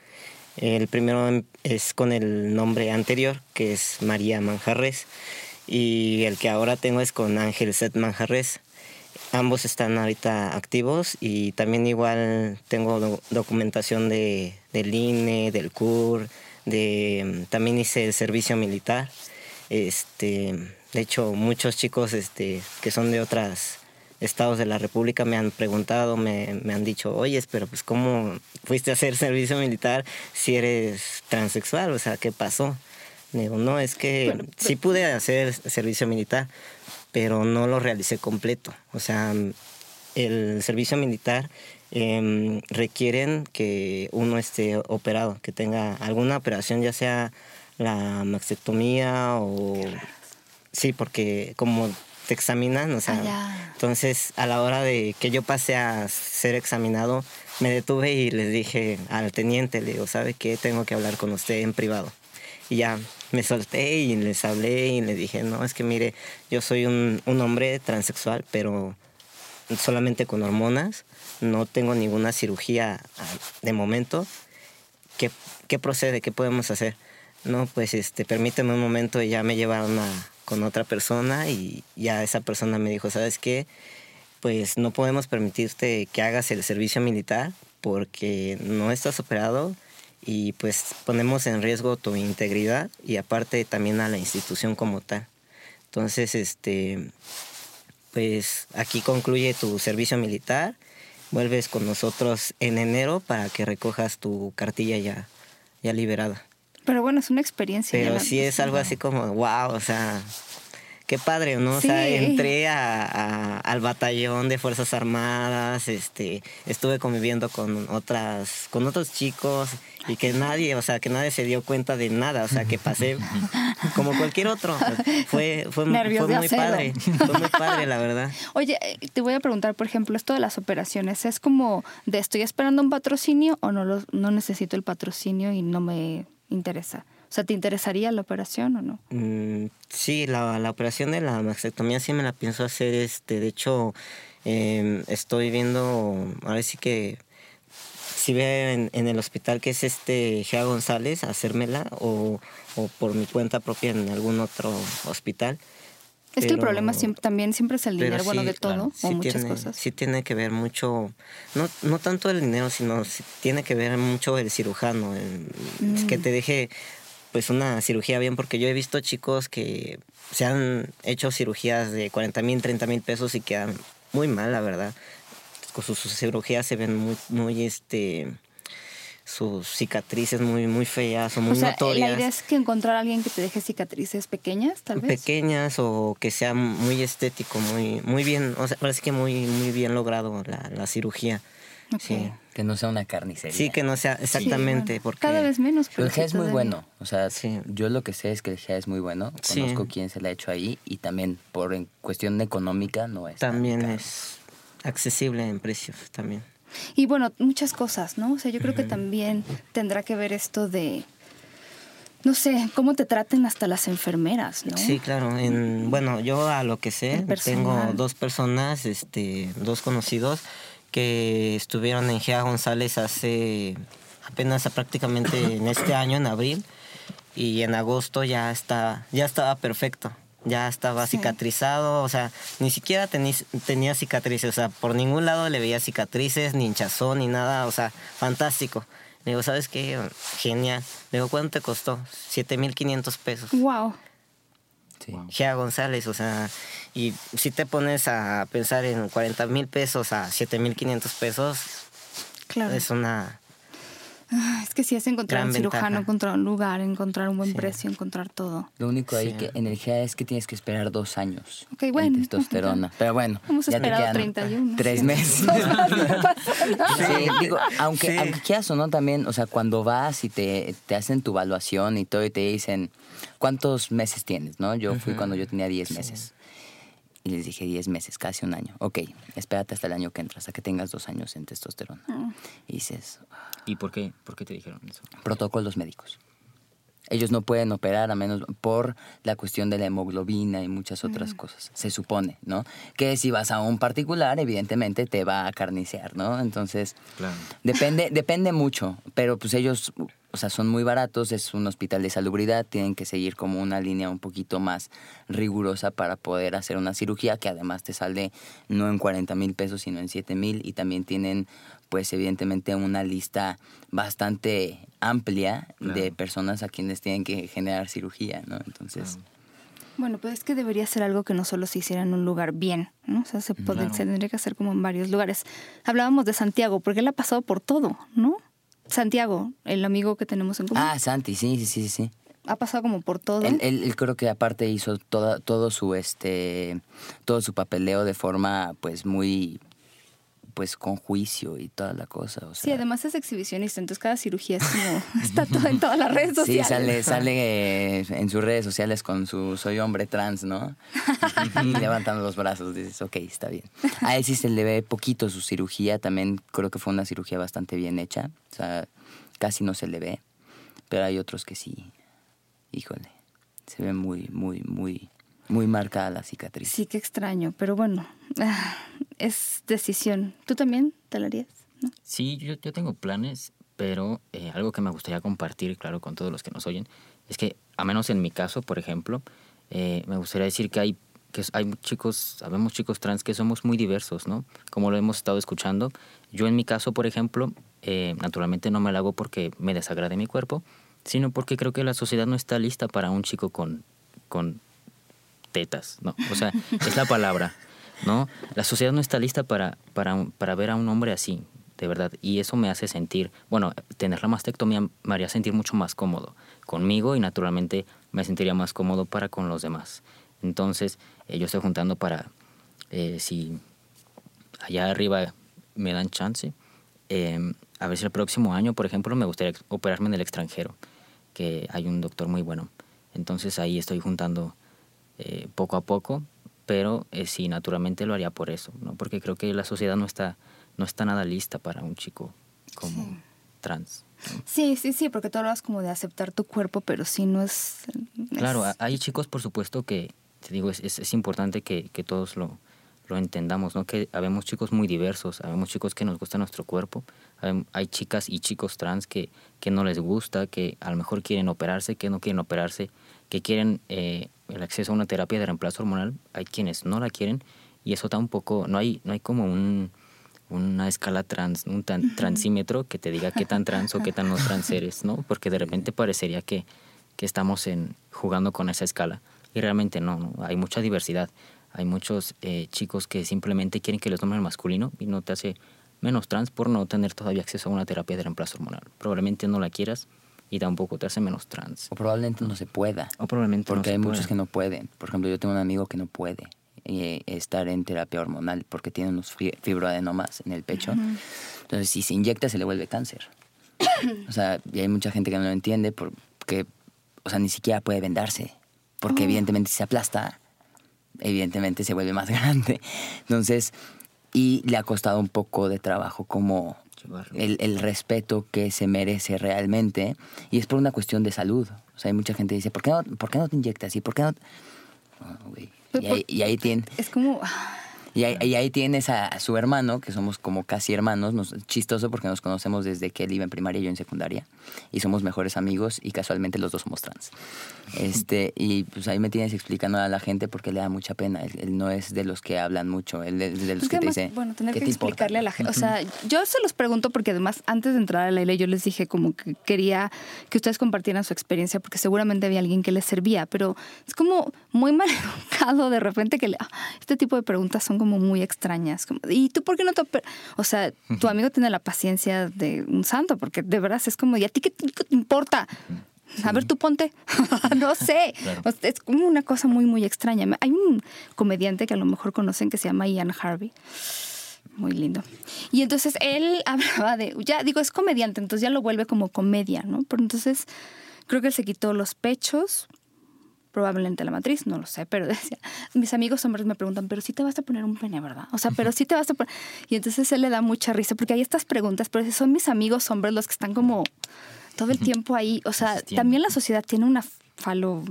El primero es con el nombre anterior, que es María Manjarres, y el que ahora tengo es con Ángel Set Manjarres. Ambos están ahorita activos y también igual tengo do- documentación de, del INE, del CUR, de, también hice el servicio militar. Este, de hecho, muchos chicos este, que son de otros estados de la República me han preguntado, me, me han dicho, oye, pero pues ¿cómo fuiste a hacer servicio militar si eres transexual? O sea, ¿qué pasó? Digo, no, es que Bueno, sí pude hacer servicio militar, pero no lo realicé completo. O sea, el servicio militar em, requieren que uno esté operado, que tenga alguna operación, ya sea la mastectomía o... Sí, porque como te examinan, o sea, Ah, entonces a la hora de que yo pasé a ser examinado, me detuve y les dije al teniente, le digo, ¿sabe qué? Tengo que hablar con usted en privado. Y ya me solté y les hablé y les dije, no, es que mire, yo soy un, un hombre transexual, pero solamente con hormonas, no tengo ninguna cirugía ah, de momento. ¿Qué, qué procede? ¿Qué podemos hacer? No, pues este, permíteme un momento ya me llevaron a, con otra persona y ya esa persona me dijo, ¿sabes qué? Pues no podemos permitirte que hagas el servicio militar porque no estás operado y pues ponemos en riesgo tu integridad y aparte también a la institución como tal. Entonces, este, pues aquí concluye tu servicio militar, vuelves con nosotros en enero para que recojas tu cartilla ya, ya liberada. Pero bueno, es una experiencia. Pero sí es algo así como, wow, o sea, qué padre, ¿no? O sea, entré a- a- al batallón de Fuerzas Armadas, este, estuve conviviendo con otras, con otros chicos y que nadie, o sea, que nadie se dio cuenta de nada, o sea, que pasé como cualquier otro. Fue, fue, fue muy padre, fue muy padre, la verdad. Oye, eh, te voy a preguntar, por ejemplo, esto de las operaciones, ¿es como de estoy esperando un patrocinio o no, lo, no necesito el patrocinio y no me interesa? O sea, ¿te interesaría la operación o no? Mm, sí, la, la operación de la mastectomía sí me la pienso hacer. Este, de hecho, em, estoy viendo, ahora sí que si ve en, en, el hospital que es este Gea González, hacérmela o, o, por mi cuenta propia en algún otro hospital. Es que el problema siempre, también siempre es el dinero, bueno, de todo, claro, sí o muchas tiene, cosas. Sí tiene que ver mucho, no, no tanto el dinero, sino sí tiene que ver mucho el cirujano, el, mm. que te deje pues una cirugía bien, porque yo he visto chicos que se han hecho cirugías de 40 mil, 30 mil pesos y quedan muy mal, la verdad. Con sus, sus cirugías se ven muy, muy, este, sus cicatrices muy, muy feas o muy o sea, notorias. La idea es que encontrar a alguien que te deje cicatrices pequeñas, tal vez. Pequeñas o que sea muy estético, muy, muy bien, o sea, parece que muy, muy bien logrado la, la cirugía. Okay. Sí. Que no sea una carnicería. Sí, que no sea exactamente. Sí, bueno, porque Cada vez menos. Pero el GEA es muy bueno. O sea, sí. yo lo que sé es que el GEA es muy bueno. Conozco Sí. quién se le ha hecho ahí y también por en cuestión económica no es. tan también es accesible en precios también. Y bueno, muchas cosas, ¿no? O sea, yo creo que también tendrá que ver esto de, no sé, cómo te traten hasta las enfermeras, ¿no? Sí, claro. En, bueno, yo a lo que sé, tengo dos personas, este, dos conocidos que estuvieron en Gea González hace apenas prácticamente en este año, en abril, y en agosto ya está, ya estaba perfecto. Ya estaba Sí. cicatrizado, o sea, ni siquiera tení- tenía cicatrices, o sea, por ningún lado le veía cicatrices, ni hinchazón, ni nada, o sea, fantástico. Le digo, ¿sabes qué? Genial. Le digo, ¿cuánto te costó? 7.500 pesos. Wow. Sí. Gea González, o sea, y si te pones a pensar en 40 mil pesos a 7 mil 500 pesos, Claro. es una... Ah, Es que sí es encontrar Gran un cirujano, ventaja. encontrar un lugar, encontrar un buen Sí. precio, encontrar todo. Lo único ahí Sí. que en el GEA es que tienes que esperar dos años. Ok, bueno. En testosterona. Pero bueno. Hemos ya te esperado quedan 31. Tres sí. meses. Sí, digo, aunque, Sí. aunque quieras o no también, o sea, cuando vas y te, te hacen tu evaluación y todo y te dicen, ¿cuántos meses tienes? no Yo fui cuando yo tenía 10 Sí. meses. Y les dije 10 meses, casi un año. Ok, espérate hasta el año que entras, hasta que tengas dos años en testosterona. Mm. Y dices, ¿Y por qué? ¿Por qué te dijeron eso? protocolos médicos. Ellos no pueden operar a menos por la cuestión de la hemoglobina y muchas otras cosas, se supone, ¿no? Que si vas a un particular, evidentemente te va a carnicear, ¿no? Entonces, Claro. depende, depende mucho, pero pues ellos, o sea, son muy baratos, es un hospital de salubridad, tienen que seguir como una línea un poquito más rigurosa para poder hacer una cirugía que además te sale no en 40 mil pesos, sino en 7 mil y también tienen pues evidentemente una lista bastante amplia de personas a quienes tienen que generar cirugía, ¿no? Entonces, Claro. Bueno, pues es que debería ser algo que no solo se hiciera en un lugar bien, ¿no? O sea, se, puede- Claro. se tendría que hacer como en varios lugares. Hablábamos de Santiago, porque él ha pasado por todo, ¿no? Santiago, el amigo que tenemos en común, ah, Santi, sí, sí, sí, sí. ha pasado como por todo. Él, él- él creo que aparte hizo toda, todo su este todo su papeleo de forma pues muy pues con juicio y toda la cosa. O sí, además es exhibicionista, entonces cada cirugía es como, está todo en todas las redes Sí, sociales. sale, sale eh, en sus redes sociales con su soy hombre trans, ¿no? y levantando los brazos, dices, ok, está bien. A él sí se le ve poquito su cirugía, también creo que fue una cirugía bastante bien hecha, o sea, casi no se le ve, pero hay otros que sí, híjole, se ve muy, muy, muy, muy marcada la cicatriz. Sí, qué extraño, pero bueno, es decisión. ¿Tú también te la harías? ¿no? Sí, yo, yo tengo planes, pero eh, algo que me gustaría compartir, claro, con todos los que nos oyen, es que, a menos en mi caso, por ejemplo, eh, me gustaría decir que hay que hay chicos, sabemos chicos trans que somos muy diversos, ¿no? Como lo hemos estado escuchando. Yo en mi caso, por ejemplo, eh, naturalmente no me lo hago porque me desagrade mi cuerpo, sino porque creo que la sociedad no está lista para un chico con, con tetas, ¿no? O sea, es la palabra, ¿no? La sociedad no está lista para, para, para ver a un hombre así, de verdad. Y eso me hace sentir, bueno, tener la mastectomía me haría sentir mucho más cómodo conmigo y naturalmente me sentiría más cómodo para con los demás. Entonces, eh, yo estoy juntando para, eh, si allá arriba me dan chance, eh, a ver si el próximo año, por ejemplo, me gustaría operarme en el extranjero, que hay un doctor muy bueno. Entonces ahí estoy juntando eh, poco a poco, pero eh, sí, naturalmente lo haría por eso, ¿no? Porque creo que la sociedad no está, no está nada lista para un chico como, trans. Sí, sí, sí, porque tú hablas como de aceptar tu cuerpo, pero sí no es... es- Claro, hay chicos, por supuesto, que, te digo, es, es, es importante que, que todos lo, lo entendamos, ¿no? Que habemos chicos muy diversos, habemos chicos que nos gusta nuestro cuerpo, hay chicas y chicos trans que, que no les gusta, que a lo mejor quieren operarse, que no quieren operarse, que quieren eh, el acceso a una terapia de reemplazo hormonal, hay quienes no la quieren y eso tampoco, no hay, no hay como un, una escala trans, un tan- transímetro que te diga qué tan trans o qué tan no trans eres, ¿no? Porque de repente parecería que, que estamos en, jugando con esa escala y realmente no, ¿no? hay mucha diversidad. Hay muchos eh, chicos que simplemente quieren que les nombren masculino y no te hace menos trans por no tener todavía acceso a una terapia de reemplazo hormonal. Probablemente no la quieras y tampoco te hace menos trans. O probablemente no se pueda. O probablemente no Porque se hay muchos que no pueden. Por ejemplo, yo tengo un amigo que no puede eh, estar en terapia hormonal porque tiene unos fi- fibroadenomas en el pecho. Entonces, si se inyecta, se le vuelve cáncer. o sea, y hay mucha gente que no lo entiende porque, o sea, ni siquiera puede vendarse. Porque evidentemente si se aplasta, evidentemente se vuelve más grande. Entonces, y le ha costado un poco de trabajo como el, el respeto que se merece realmente. Y es por una cuestión de salud. O sea, hay mucha gente que dice, ¿por qué no, ¿por qué no te inyectas? ¿Y por qué no...? Pero Y ahí, y ahí tiene, Es como... y ahí, y ahí tienes a, a su hermano, que somos como casi hermanos, nos, chistoso porque nos conocemos desde que él iba en primaria y yo en secundaria, y somos mejores amigos y casualmente los dos somos trans. Este, y pues ahí me tienes explicando a la gente porque le da mucha pena, él, él no es de los que hablan mucho, él es de los Es que, que te además, dice, bueno, tener "¿Qué que te importa?". explicarle a la gente. O sea, yo se los pregunto porque además antes de entrar a la yo les dije como que quería que ustedes compartieran su experiencia porque seguramente había alguien que les servía, pero es como muy mal educado de repente que le- ah, este tipo de preguntas son como muy extrañas. como, ¿Y tú por qué no te oper-?" O sea, tu amigo tiene la paciencia de un santo porque de verdad es como, ¿y a ti qué te importa? A ver, tú ponte. no sé. Claro. Es como una cosa muy, muy extraña. Hay un comediante que a lo mejor conocen que se llama Ian Harvey. Muy lindo. Y entonces él hablaba de, ya digo, es comediante, entonces ya lo vuelve como comedia, ¿no? Pero entonces creo que él se quitó los pechos, probablemente la matriz, no lo sé, pero decía, mis amigos hombres me preguntan, pero sí te vas a poner un pene, ¿verdad? O sea, pero sí te vas a poner... Y entonces él le da mucha risa, porque hay estas preguntas, pero son mis amigos hombres los que están como todo el tiempo ahí. O sea, también la sociedad tiene una falo,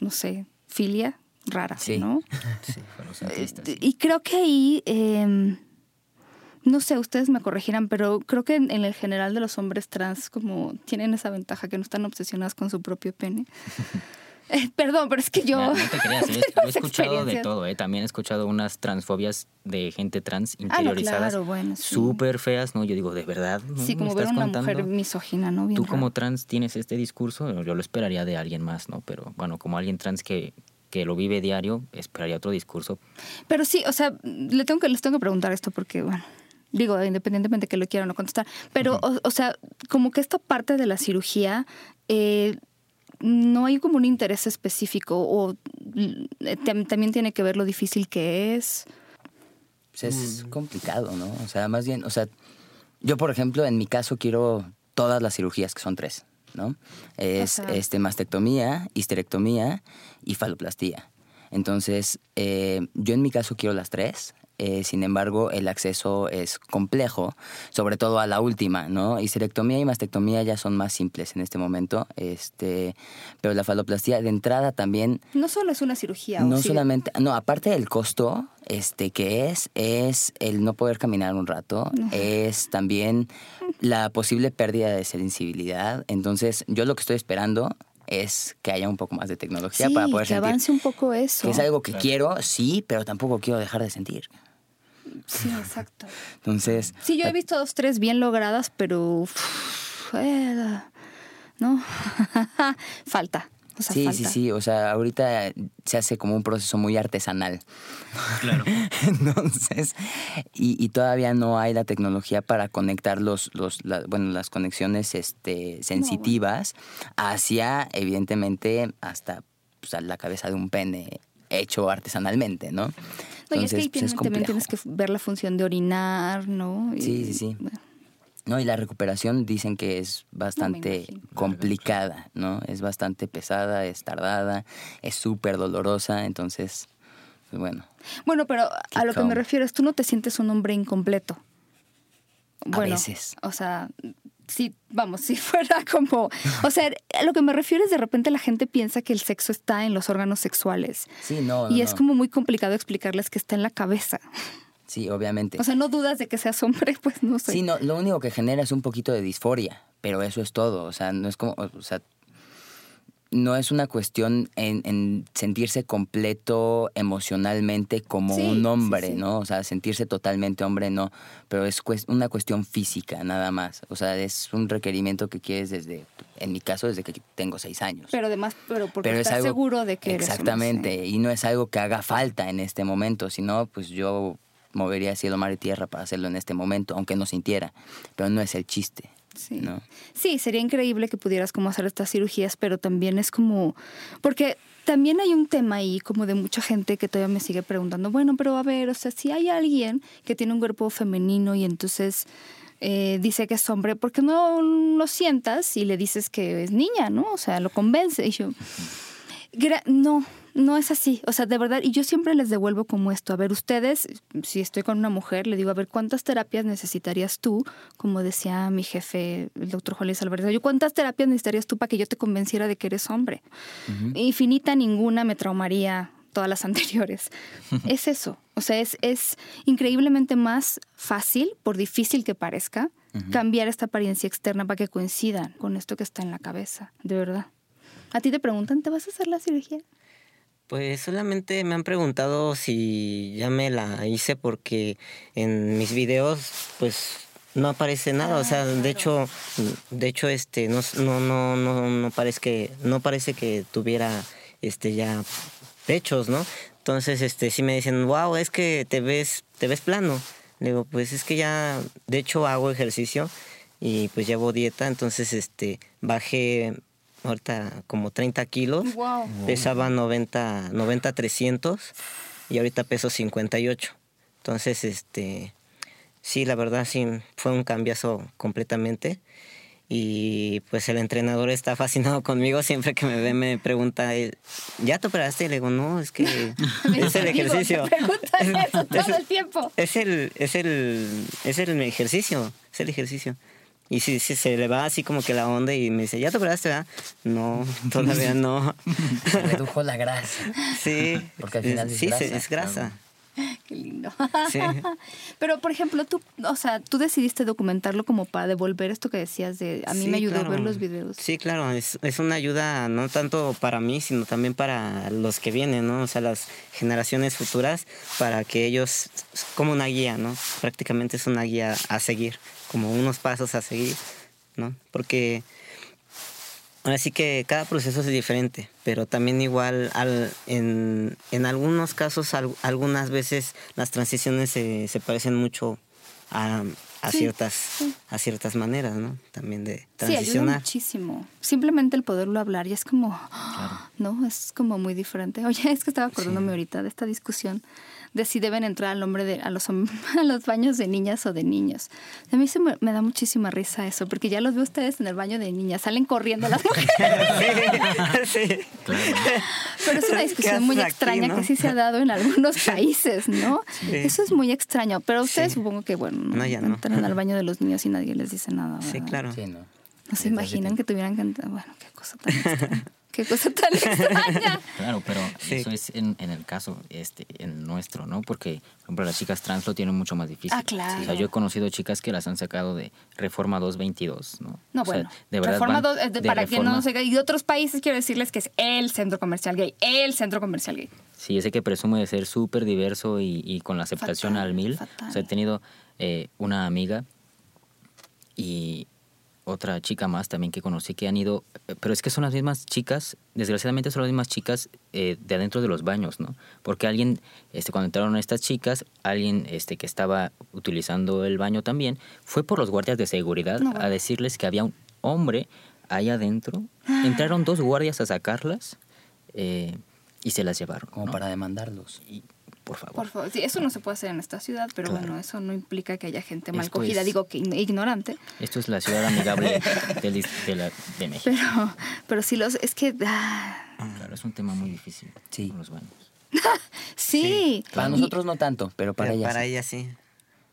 no sé, filia rara, Sí. ¿no? Sí, falocentristas, sí. Y creo que ahí, eh, no sé, ustedes me corregirán, pero creo que en, en el general de los hombres trans como tienen esa ventaja que no están obsesionados con su propio pene. Eh, perdón, pero es que yo... No te creas, yo he, escuchado de todo, ¿eh? También he escuchado unas transfobias de gente trans Ah, no, interiorizadas. claro, bueno, sí. Súper feas, ¿no? Yo digo, ¿de verdad? ¿No Sí, me como ver estás una contando? mujer misógina, ¿no? Bien Tú como trans tienes este discurso, yo lo esperaría de alguien más, ¿no? Pero bueno, como alguien trans que, que lo vive diario, esperaría otro discurso. Pero sí, o sea, le tengo que, les tengo que preguntar esto porque, bueno, digo, independientemente que lo quieran o no contestar, pero, o, o sea, como que esta parte de la cirugía, eh, no hay como un interés específico o eh, tam- también tiene que ver lo difícil que es. Pues es complicado, ¿no? O sea, más bien, o sea, yo por ejemplo, en mi caso quiero todas las cirugías, que son tres, ¿no? Es Ajá. este, mastectomía, histerectomía y faloplastía. Entonces, eh, yo en mi caso quiero las tres. Eh, sin embargo, el acceso es complejo, sobre todo a la última, ¿no? Histerectomía y mastectomía ya son más simples en este momento, este, pero la faloplastía de entrada también No solo es una cirugía. ¿o no sí? solamente, no, aparte del costo, este que es, es el no poder caminar un rato, es también la posible pérdida de sensibilidad. Entonces, yo lo que estoy esperando es que haya un poco más de tecnología Sí, para poder que sentir. avance un poco eso. Que es algo que Claro. quiero, sí, pero tampoco quiero dejar de sentir. Sí, exacto. Entonces, Sí, yo he visto dos, tres bien logradas, pero... uf, eh, no, falta. O sea, sí, falta. sí, sí. O sea, ahorita se hace como un proceso muy artesanal. Claro. Entonces, y, y todavía no hay la tecnología para conectar los, los la- bueno, las conexiones este, sensitivas hacia, evidentemente, hasta pues, a la cabeza de un pene hecho artesanalmente, ¿no? No, y es que ahí pues, también tienes que ver la función de orinar, ¿no? Y- Sí, sí, sí. bueno. No, y la recuperación dicen que es bastante complicada, ¿no? Es bastante pesada, es tardada, es súper dolorosa, entonces, pues bueno. Bueno, pero a lo que me refiero es, tú no te sientes un hombre incompleto. A Bueno, veces. o sea, si, vamos, si fuera como, o sea, lo que me refiero es de repente la gente piensa que el sexo está en los órganos sexuales. Sí, no. y no, es no. como muy complicado explicarles que está en la cabeza. Sí, obviamente. O sea, no dudas de que seas hombre, pues no sé. Sí, no, lo único que genera es un poquito de disforia, pero eso es todo. O sea, no es como, o sea, no es una cuestión en, en sentirse completo emocionalmente como Sí, un hombre, sí. ¿no? O sea, sentirse totalmente hombre, no. Pero es una cuestión física, nada más. O sea, es un requerimiento que quieres desde, en mi caso, desde que tengo seis años. Pero además, pero porque Pero es estás algo- seguro de que eres hombre, Exactamente, y no es algo que haga falta en este momento, sino pues yo movería cielo, mar y tierra para hacerlo en este momento, aunque no sintiera, pero no es el chiste. Sí. ¿no? Sí, sería increíble que pudieras como hacer estas cirugías, pero también es como, porque también hay un tema ahí como de mucha gente que todavía me sigue preguntando, bueno, pero a ver, o sea, si hay alguien que tiene un cuerpo femenino y entonces eh, dice que es hombre, ¿por qué no lo sientas y le dices que es niña, no? O sea, lo convence. Y yo, no, no es así. O sea, de verdad, y yo siempre les devuelvo como esto. A ver, ustedes, si estoy con una mujer, le digo, a ver, ¿cuántas terapias necesitarías tú? Como decía mi jefe, el doctor Juan Luis Álvarez, yo, ¿cuántas terapias necesitarías tú para que yo te convenciera de que eres hombre? Infinita ninguna me traumaría todas las anteriores. es eso. O sea, es, es increíblemente más fácil, por difícil que parezca, cambiar esta apariencia externa para que coincidan con esto que está en la cabeza, de verdad. A ti te preguntan, ¿te vas a hacer la cirugía? Pues solamente me han preguntado si ya me la hice porque en mis videos pues no aparece nada, o sea, de hecho, de hecho este no no no no no parece que no parece que tuviera este ya pechos, ¿no? Entonces este sí me dicen, "Wow, es que te ves te ves plano." Digo, "Pues es que ya de hecho hago ejercicio y pues llevo dieta, entonces este bajé ahorita como 30 kilos." Wow. Pesaba 90, 90 300 y ahorita peso 58. Entonces, este, sí, la verdad sí fue un cambiazo completamente. Y pues el entrenador está fascinado conmigo. Siempre que me ve me pregunta, eh, ¿ya te operaste? Y le digo, no, es que es el ejercicio. preguntan eso todo el tiempo. Es el, es el, es el ejercicio, es el ejercicio. Y si, si se le va así como que la onda y me dice, ¿ya te operaste, verdad? No, todavía no. Se redujo la grasa. Sí, Porque al final es sí, grasa, se- es grasa. Qué lindo. Sí. Pero, por ejemplo, tú, o sea, tú decidiste documentarlo como para devolver esto que decías de, a mí Sí, me ayudó claro. ver los videos. Sí, claro, es, es una ayuda no tanto para mí, sino también para los que vienen, ¿no? O sea, las generaciones futuras, para que ellos, como una guía, ¿no? Prácticamente es una guía a seguir, como unos pasos a seguir, ¿no? Porque ahora sí que cada proceso es diferente, pero también igual al, en, en algunos casos, al- algunas veces las transiciones se, se parecen mucho a, a Sí, ciertas a ciertas maneras, ¿no? También de Sí, ayuda transicionar. muchísimo. Simplemente el poderlo hablar y es como, ¿no? Es como muy diferente. Oye, es que estaba acordándome ahorita de esta discusión de si deben entrar al hombre de, a, los, a los baños de niñas o de niños. A mí se me, me da muchísima risa eso, porque ya los veo ustedes en el baño de niñas, salen corriendo las mujeres. sí. Pero es una ¿Qué discusión muy aquí, extraña no? que sí se ha dado en algunos países, ¿no? Sí. Eso es muy extraño, pero ustedes Sí. supongo que, bueno, no, No, ya no. entran al baño de los niños y nadie les dice nada. Sí, ¿verdad? claro. Sí, no. No se imaginan que tuvieran que entrar. Bueno, qué cosa tan extraña. qué cosa tan extraña. Claro, pero Sí. eso es en, en el caso, este, en nuestro, ¿no? Porque, por ejemplo, las chicas trans lo tienen mucho más difícil. Ah, claro. O sea, yo he conocido chicas que las han sacado de Reforma 222, ¿no? No, O sea, bueno. de verdad Reforma van dos- eh, de- de para quien no Reforma- sé, y de otros países quiero decirles que es el centro comercial gay, el centro comercial gay. Sí, ese que presume de ser súper diverso y, y con la aceptación Fatal, al mil. fatal. O sea, he tenido eh, una amiga y otra chica más también que conocí que han ido, eh, pero es que son las mismas chicas, desgraciadamente son las mismas chicas eh, de adentro de los baños, ¿no? Porque alguien, este, cuando entraron estas chicas, alguien este, que estaba utilizando el baño también, fue por los guardias de seguridad No, a decirles que había un hombre ahí adentro. Entraron dos guardias a sacarlas eh, y se las llevaron. Como ¿no? para demandarlos. Y, por favor. Por favor, sí, eso no se puede hacer en esta ciudad, pero Claro. bueno, eso no implica que haya gente mal Esto cogida, es- digo que ign- ignorante, Esto es la ciudad amigable de, la- de México. pero, pero sí los, es que, ah, Claro, es un tema muy difícil Sí. con los baños. sí. Para Y- nosotros no tanto, pero para Pero ellas. para sí. ella sí.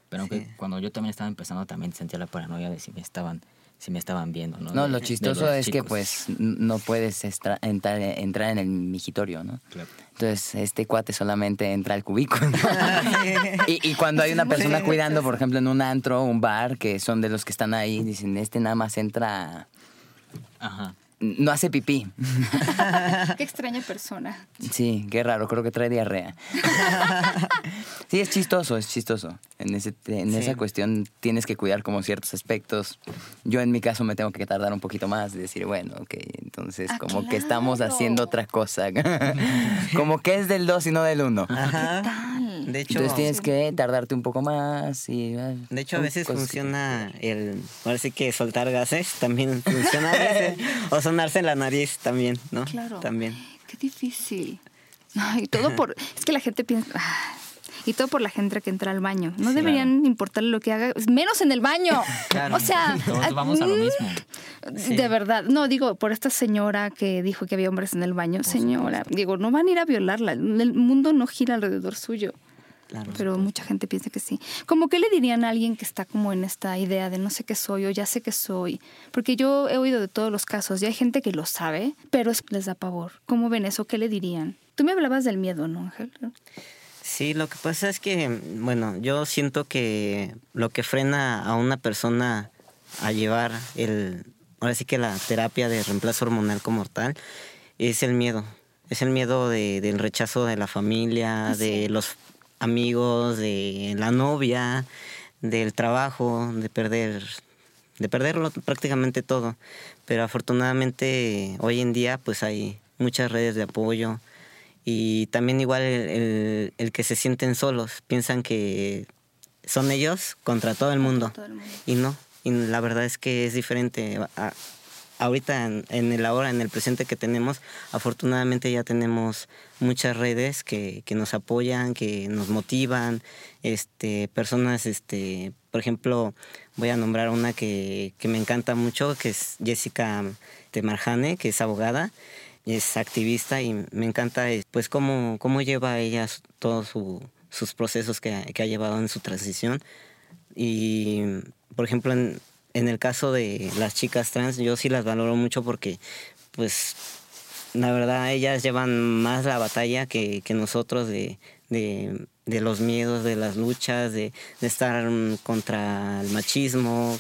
Pero aunque Sí. cuando yo también estaba empezando, también sentía la paranoia de si me estaban si me estaban viendo, ¿no? No, De- lo chistoso es que pues no puedes estra- entrar, entrar en el migitorio, ¿no? Claro. Entonces, este cuate solamente entra al cubículo. y, y cuando hay una persona cuidando, por ejemplo, en un antro, un bar, que son de los que están ahí, dicen, este nada más entra, Ajá. No hace pipí. Qué extraña persona. Sí, qué raro, creo que trae diarrea. sí, es chistoso, es chistoso. En, ese, en Sí. esa cuestión tienes que cuidar como ciertos aspectos. Yo en mi caso me tengo que tardar un poquito más, de decir, bueno, ok, entonces Ah, como que estamos claro. haciendo otra cosa. como que es del 2 y no del 1. Ajá. tal? De hecho, Entonces tienes que tardarte un poco más y... ah, de hecho a veces cosas que- funciona el, parece que soltar gases también funciona a veces. o sonarse en la nariz también, ¿no? Claro. También. Qué difícil. Ay, todo por. Es que la gente piensa. ah, y todo por la gente que entra al baño. No Sí, deberían importarle lo que haga, menos en el baño. Claro. O sea, Todos ah, vamos a lo mm, mismo. Sí. De verdad, no digo por esta señora que dijo que había hombres en el baño, señora, digo, no van a ir a violarla, el mundo no gira alrededor suyo, Claro. pero mucha gente piensa que sí. Como que le dirían a alguien que está como en esta idea de no sé qué soy o ya sé qué soy, porque yo he oído de todos los casos y hay gente que lo sabe, pero es- les da pavor. ¿Cómo ven eso? ¿Qué le dirían? Tú me hablabas del miedo, ¿no, Ángel? Sí, lo que pasa es que, bueno, yo siento que lo que frena a una persona a llevar el, ahora sí que la terapia de reemplazo hormonal como tal, es el miedo. Es el miedo de- del rechazo de la familia, Ah, sí. de los amigos, de la novia, del trabajo, de perder, de perderlo prácticamente todo. Pero afortunadamente hoy en día pues hay muchas redes de apoyo y también igual el, el- el que se sienten solos, piensan que son ellos contra todo el mundo. todo el mundo. Y no, y la verdad es que es diferente. Ahorita en, el ahora, en el presente que tenemos, afortunadamente ya tenemos muchas redes que, que nos apoyan, que nos motivan, este, personas, este, por ejemplo, voy a nombrar una que, que me encanta mucho, que es Jessica de Marjane, que es abogada, es activista y me encanta eh, pues cómo, cómo lleva ella todos su- sus procesos que, que ha llevado en su transición. Y, por ejemplo, en, en el caso de las chicas trans, yo sí las valoro mucho porque, pues, la verdad, ellas llevan más la batalla que, que nosotros de, de, de los miedos, de las luchas, de, de estar contra el machismo.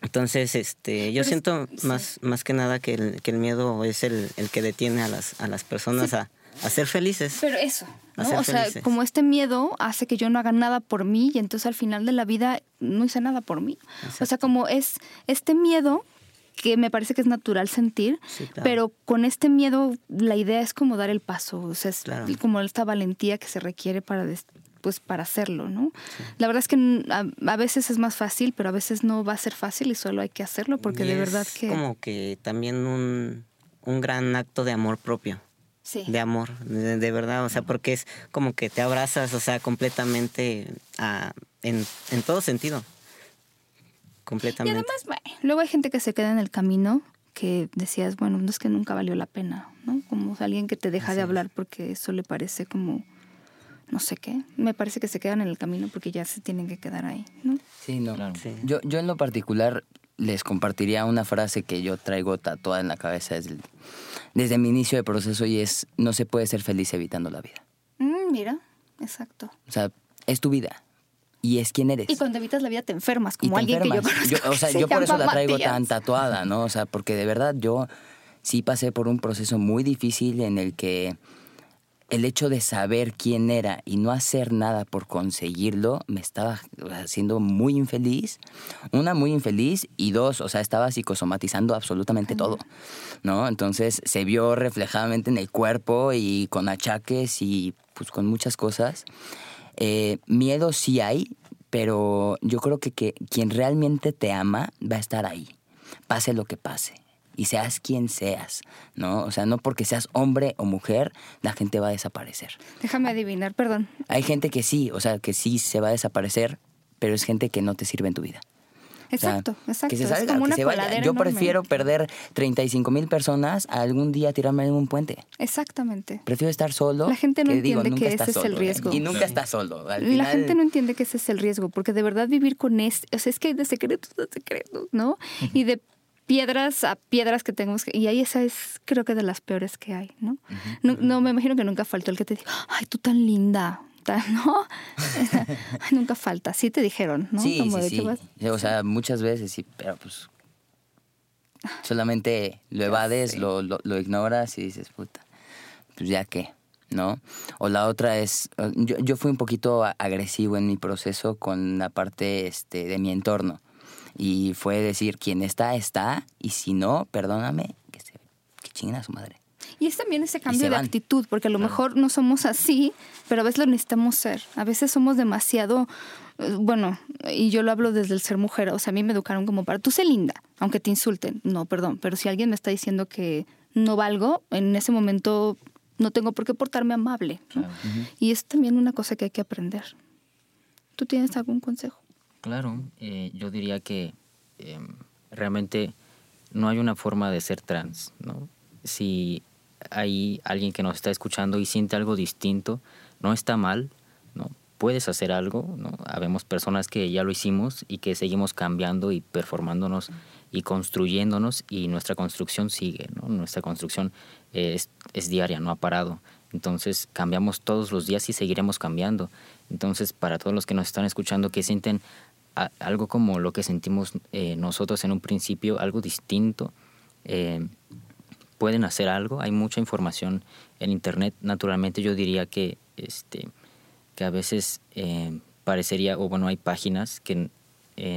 Entonces, este, yo Pero es- siento sí. más, más que nada que el, que el miedo es el, el que detiene a las, a las personas a, a ser felices. Pero eso, ¿no? O sea, felices. como este miedo hace que yo no haga nada por mí y entonces al final de la vida no hice nada por mí. O sea, como es este miedo que me parece que es natural sentir, Sí, claro. pero con este miedo la idea es como dar el paso, o sea, es Claro. como esta valentía que se requiere para pues para hacerlo, ¿no? La verdad es que a, a veces es más fácil, pero a veces no va a ser fácil y solo hay que hacerlo porque Y de es verdad que como que también un, un gran acto de amor propio. Sí. De amor, de, de verdad, o sea, porque es como que te abrazas, o sea, completamente a- en, en todo sentido. Y Completamente. además, bueno, luego hay gente que se queda en el camino que decías, bueno, no es que nunca valió la pena, ¿no? Como alguien que te deja de hablar porque eso le parece como, no sé qué. Me parece que se quedan en el camino porque ya se tienen que quedar ahí, ¿no? Sí, no. Claro. Sí. Yo, yo en lo particular les compartiría una frase que yo traigo tatuada en la cabeza desde, el- desde mi inicio de proceso y es, no se puede ser feliz evitando la vida. Mm, mira, exacto. O sea, es tu vida y es quien eres. Y cuando evitas la vida te enfermas, como te alguien que yo conozco. o sea, que se yo por eso la traigo Matías. tan tatuada, ¿no? O sea, porque de verdad yo sí pasé por un proceso muy difícil en el que el hecho de saber quién era y no hacer nada por conseguirlo me estaba haciendo muy infeliz. Una, muy infeliz y dos, o sea, estaba psicosomatizando absolutamente todo, ¿no? Entonces se vio reflejadamente en el cuerpo y con achaques y pues con muchas cosas. Eh, miedo sí hay, pero yo creo que, que quien realmente te ama va a estar ahí, pase lo que pase. Y seas quien seas, ¿no? O sea, no porque seas hombre o mujer, la gente va a desaparecer. Déjame adivinar, perdón. Hay gente que sí, o sea, que sí se va a desaparecer, pero es gente que no te sirve en tu vida. Exacto, exacto. Que se Es salga, como que una se vaya. Yo enorme. prefiero perder 35 mil personas a algún día tirarme en un puente. Exactamente. Prefiero estar solo. La gente no que entiende que ese es el solo, ¿eh? riesgo. Y nunca estás solo. Al La gente no entiende que ese es el riesgo, porque de verdad vivir con este, o sea, es que hay de secretos a secretos, ¿no? Y de piedras a piedras que tenemos, que- y ahí esa es creo que de las peores que hay, ¿no? No, no, me imagino que nunca faltó el que te diga, ay, tú tan linda, ¿no? Ay, nunca falta, sí te dijeron, ¿no? Sí, Como sí, de sí. vas- O sea, muchas veces sí, pero pues solamente lo evades, lo, lo, lo ignoras y dices, puta, pues ya qué, ¿no? O la otra es, eh, yo, yo fui un poquito agresivo en mi proceso con la parte este, de mi entorno. Y fue decir, quien está, está, y si no, perdóname, que, se, que chinguen a su madre. Y es también ese se cambio de actitud, porque a lo mejor no somos así, pero a veces lo necesitamos ser. A veces somos demasiado, eh, bueno, y yo lo hablo desde el ser mujer, o sea, a mí me educaron como para, tú sé linda, aunque te insulten, no, perdón, pero si alguien me está diciendo que no valgo, en ese momento no tengo por qué portarme amable. ¿no? Claro. Y es también una cosa que hay que aprender. ¿Tú tienes algún consejo? Claro, eh, yo diría que em, realmente no hay una forma de ser trans, ¿no? Si hay alguien que nos está escuchando y siente algo distinto, no está mal, ¿no? Puedes hacer algo, ¿no? Habemos personas que ya lo hicimos y que seguimos cambiando y performándonos y construyéndonos y nuestra construcción sigue, ¿no? Nuestra construcción es, es diaria, no ha parado. Entonces cambiamos todos los días y seguiremos cambiando. Entonces para todos los que nos están escuchando que sienten algo como lo que sentimos eh, nosotros en un principio, algo distinto, eh, pueden hacer algo. Hay mucha información en internet. Naturalmente yo diría que este que a veces eh, parecería o bueno hay páginas que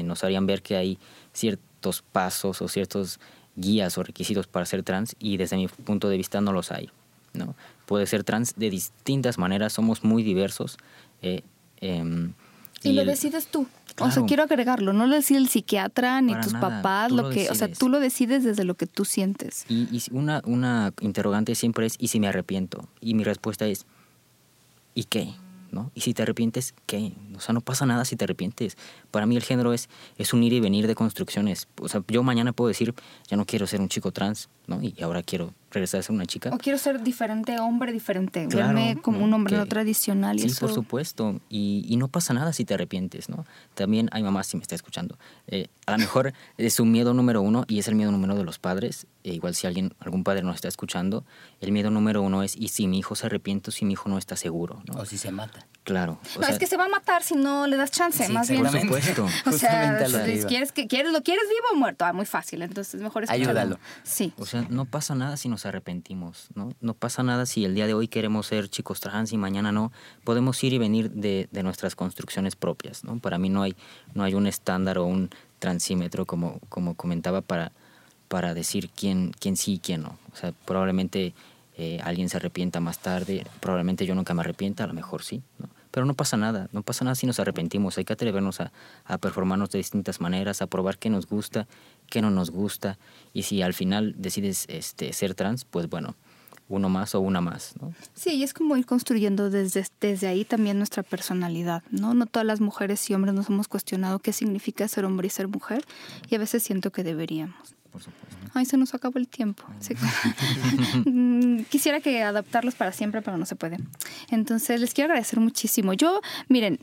nos harían ver que hay ciertos pasos o ciertos guías o requisitos para ser trans y desde mi punto de vista no los hay. ¿no? Puede ser trans de distintas maneras, somos muy diversos. eh, Y, lo el- decides tú. O sea, quiero agregarlo, no lo decide el psiquiatra ni Para tus nada, papás, tú lo lo que, o sea, tú lo decides desde lo que tú sientes. Y, y una, una interrogante siempre es, ¿y si me arrepiento? Y mi respuesta es, ¿y qué? ¿No? Y si te arrepientes, ¿qué? O sea, no pasa nada si te arrepientes. Para mí el género es, es un ir y venir de construcciones. O sea, yo mañana puedo decir, ya no quiero ser un chico trans, ¿no? Y ahora quiero regresar a ser una chica. O quiero ser diferente, hombre diferente, Claro, verme como ¿no? un hombre no Que- tradicional y Sí, eso. por supuesto. Y, y no pasa nada si te arrepientes, ¿no? También hay mamás, si me está escuchando. eh, a lo mejor es su miedo número uno y es el miedo número de los padres. e igual si alguien, algún padre nos está escuchando, el miedo número uno es, ¿y si mi hijo se arrepiente o si mi hijo no está seguro? ¿no? O si se mata. Claro. o No, sea, es que se va a matar si no le das chance, Sí, más bien. por supuesto. O sea, quieres que quieres lo quieres vivo o muerto, ah, muy fácil, entonces mejor escucharlo. Ayúdalo. Sí. O sea, no pasa nada si nos arrepentimos, ¿no? No pasa nada si el día de hoy queremos ser chicos trans y mañana no. Podemos ir y venir de, de nuestras construcciones propias, ¿no? Para mí no hay, no hay un estándar o un transímetro, como, como comentaba, para, para decir quién, quién sí y quién no. O sea, probablemente eh, alguien se arrepienta más tarde, probablemente yo nunca me arrepienta, a lo mejor sí. Pero no pasa nada, no pasa nada si nos arrepentimos. Hay que atrevernos a, a performarnos de distintas maneras, a probar qué nos gusta, qué no nos gusta. Y si al final decides este, ser trans, pues bueno, uno más o una más, ¿no? Sí, y es como ir construyendo desde, desde ahí también nuestra personalidad, ¿no? No todas las mujeres y hombres nos hemos cuestionado qué significa ser hombre y ser mujer, y a veces siento que deberíamos. Por supuesto. Ay, se nos acabó el tiempo. Mm, Quisiera que adaptarlos para siempre, pero no se puede. Entonces, les quiero agradecer muchísimo. Yo, miren,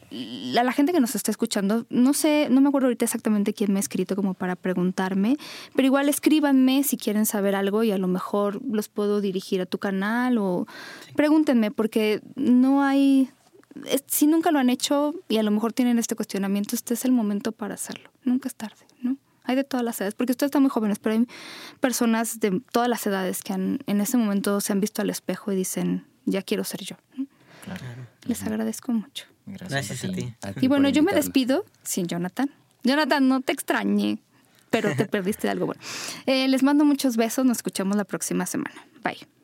a la gente que nos está escuchando, no sé, no me acuerdo ahorita exactamente quién me ha escrito como para preguntarme, pero igual escríbanme si quieren saber algo y a lo mejor los puedo dirigir a tu canal o pregúntenme, porque no hay si nunca lo han hecho y a lo mejor tienen este cuestionamiento, este es el momento para hacerlo. Nunca es tarde, ¿no? Hay de todas las edades, porque ustedes están muy jóvenes, pero hay personas de todas las edades que han, en ese momento se han visto al espejo y dicen, ya quiero ser yo. Claro. Les agradezco mucho. Gracias, Gracias a ti. ti. A ti Y bueno, yo me despido sin Jonathan. Jonathan, no te extrañe, pero te perdiste de algo bueno. Eh, les mando muchos besos, nos escuchamos la próxima semana. Bye.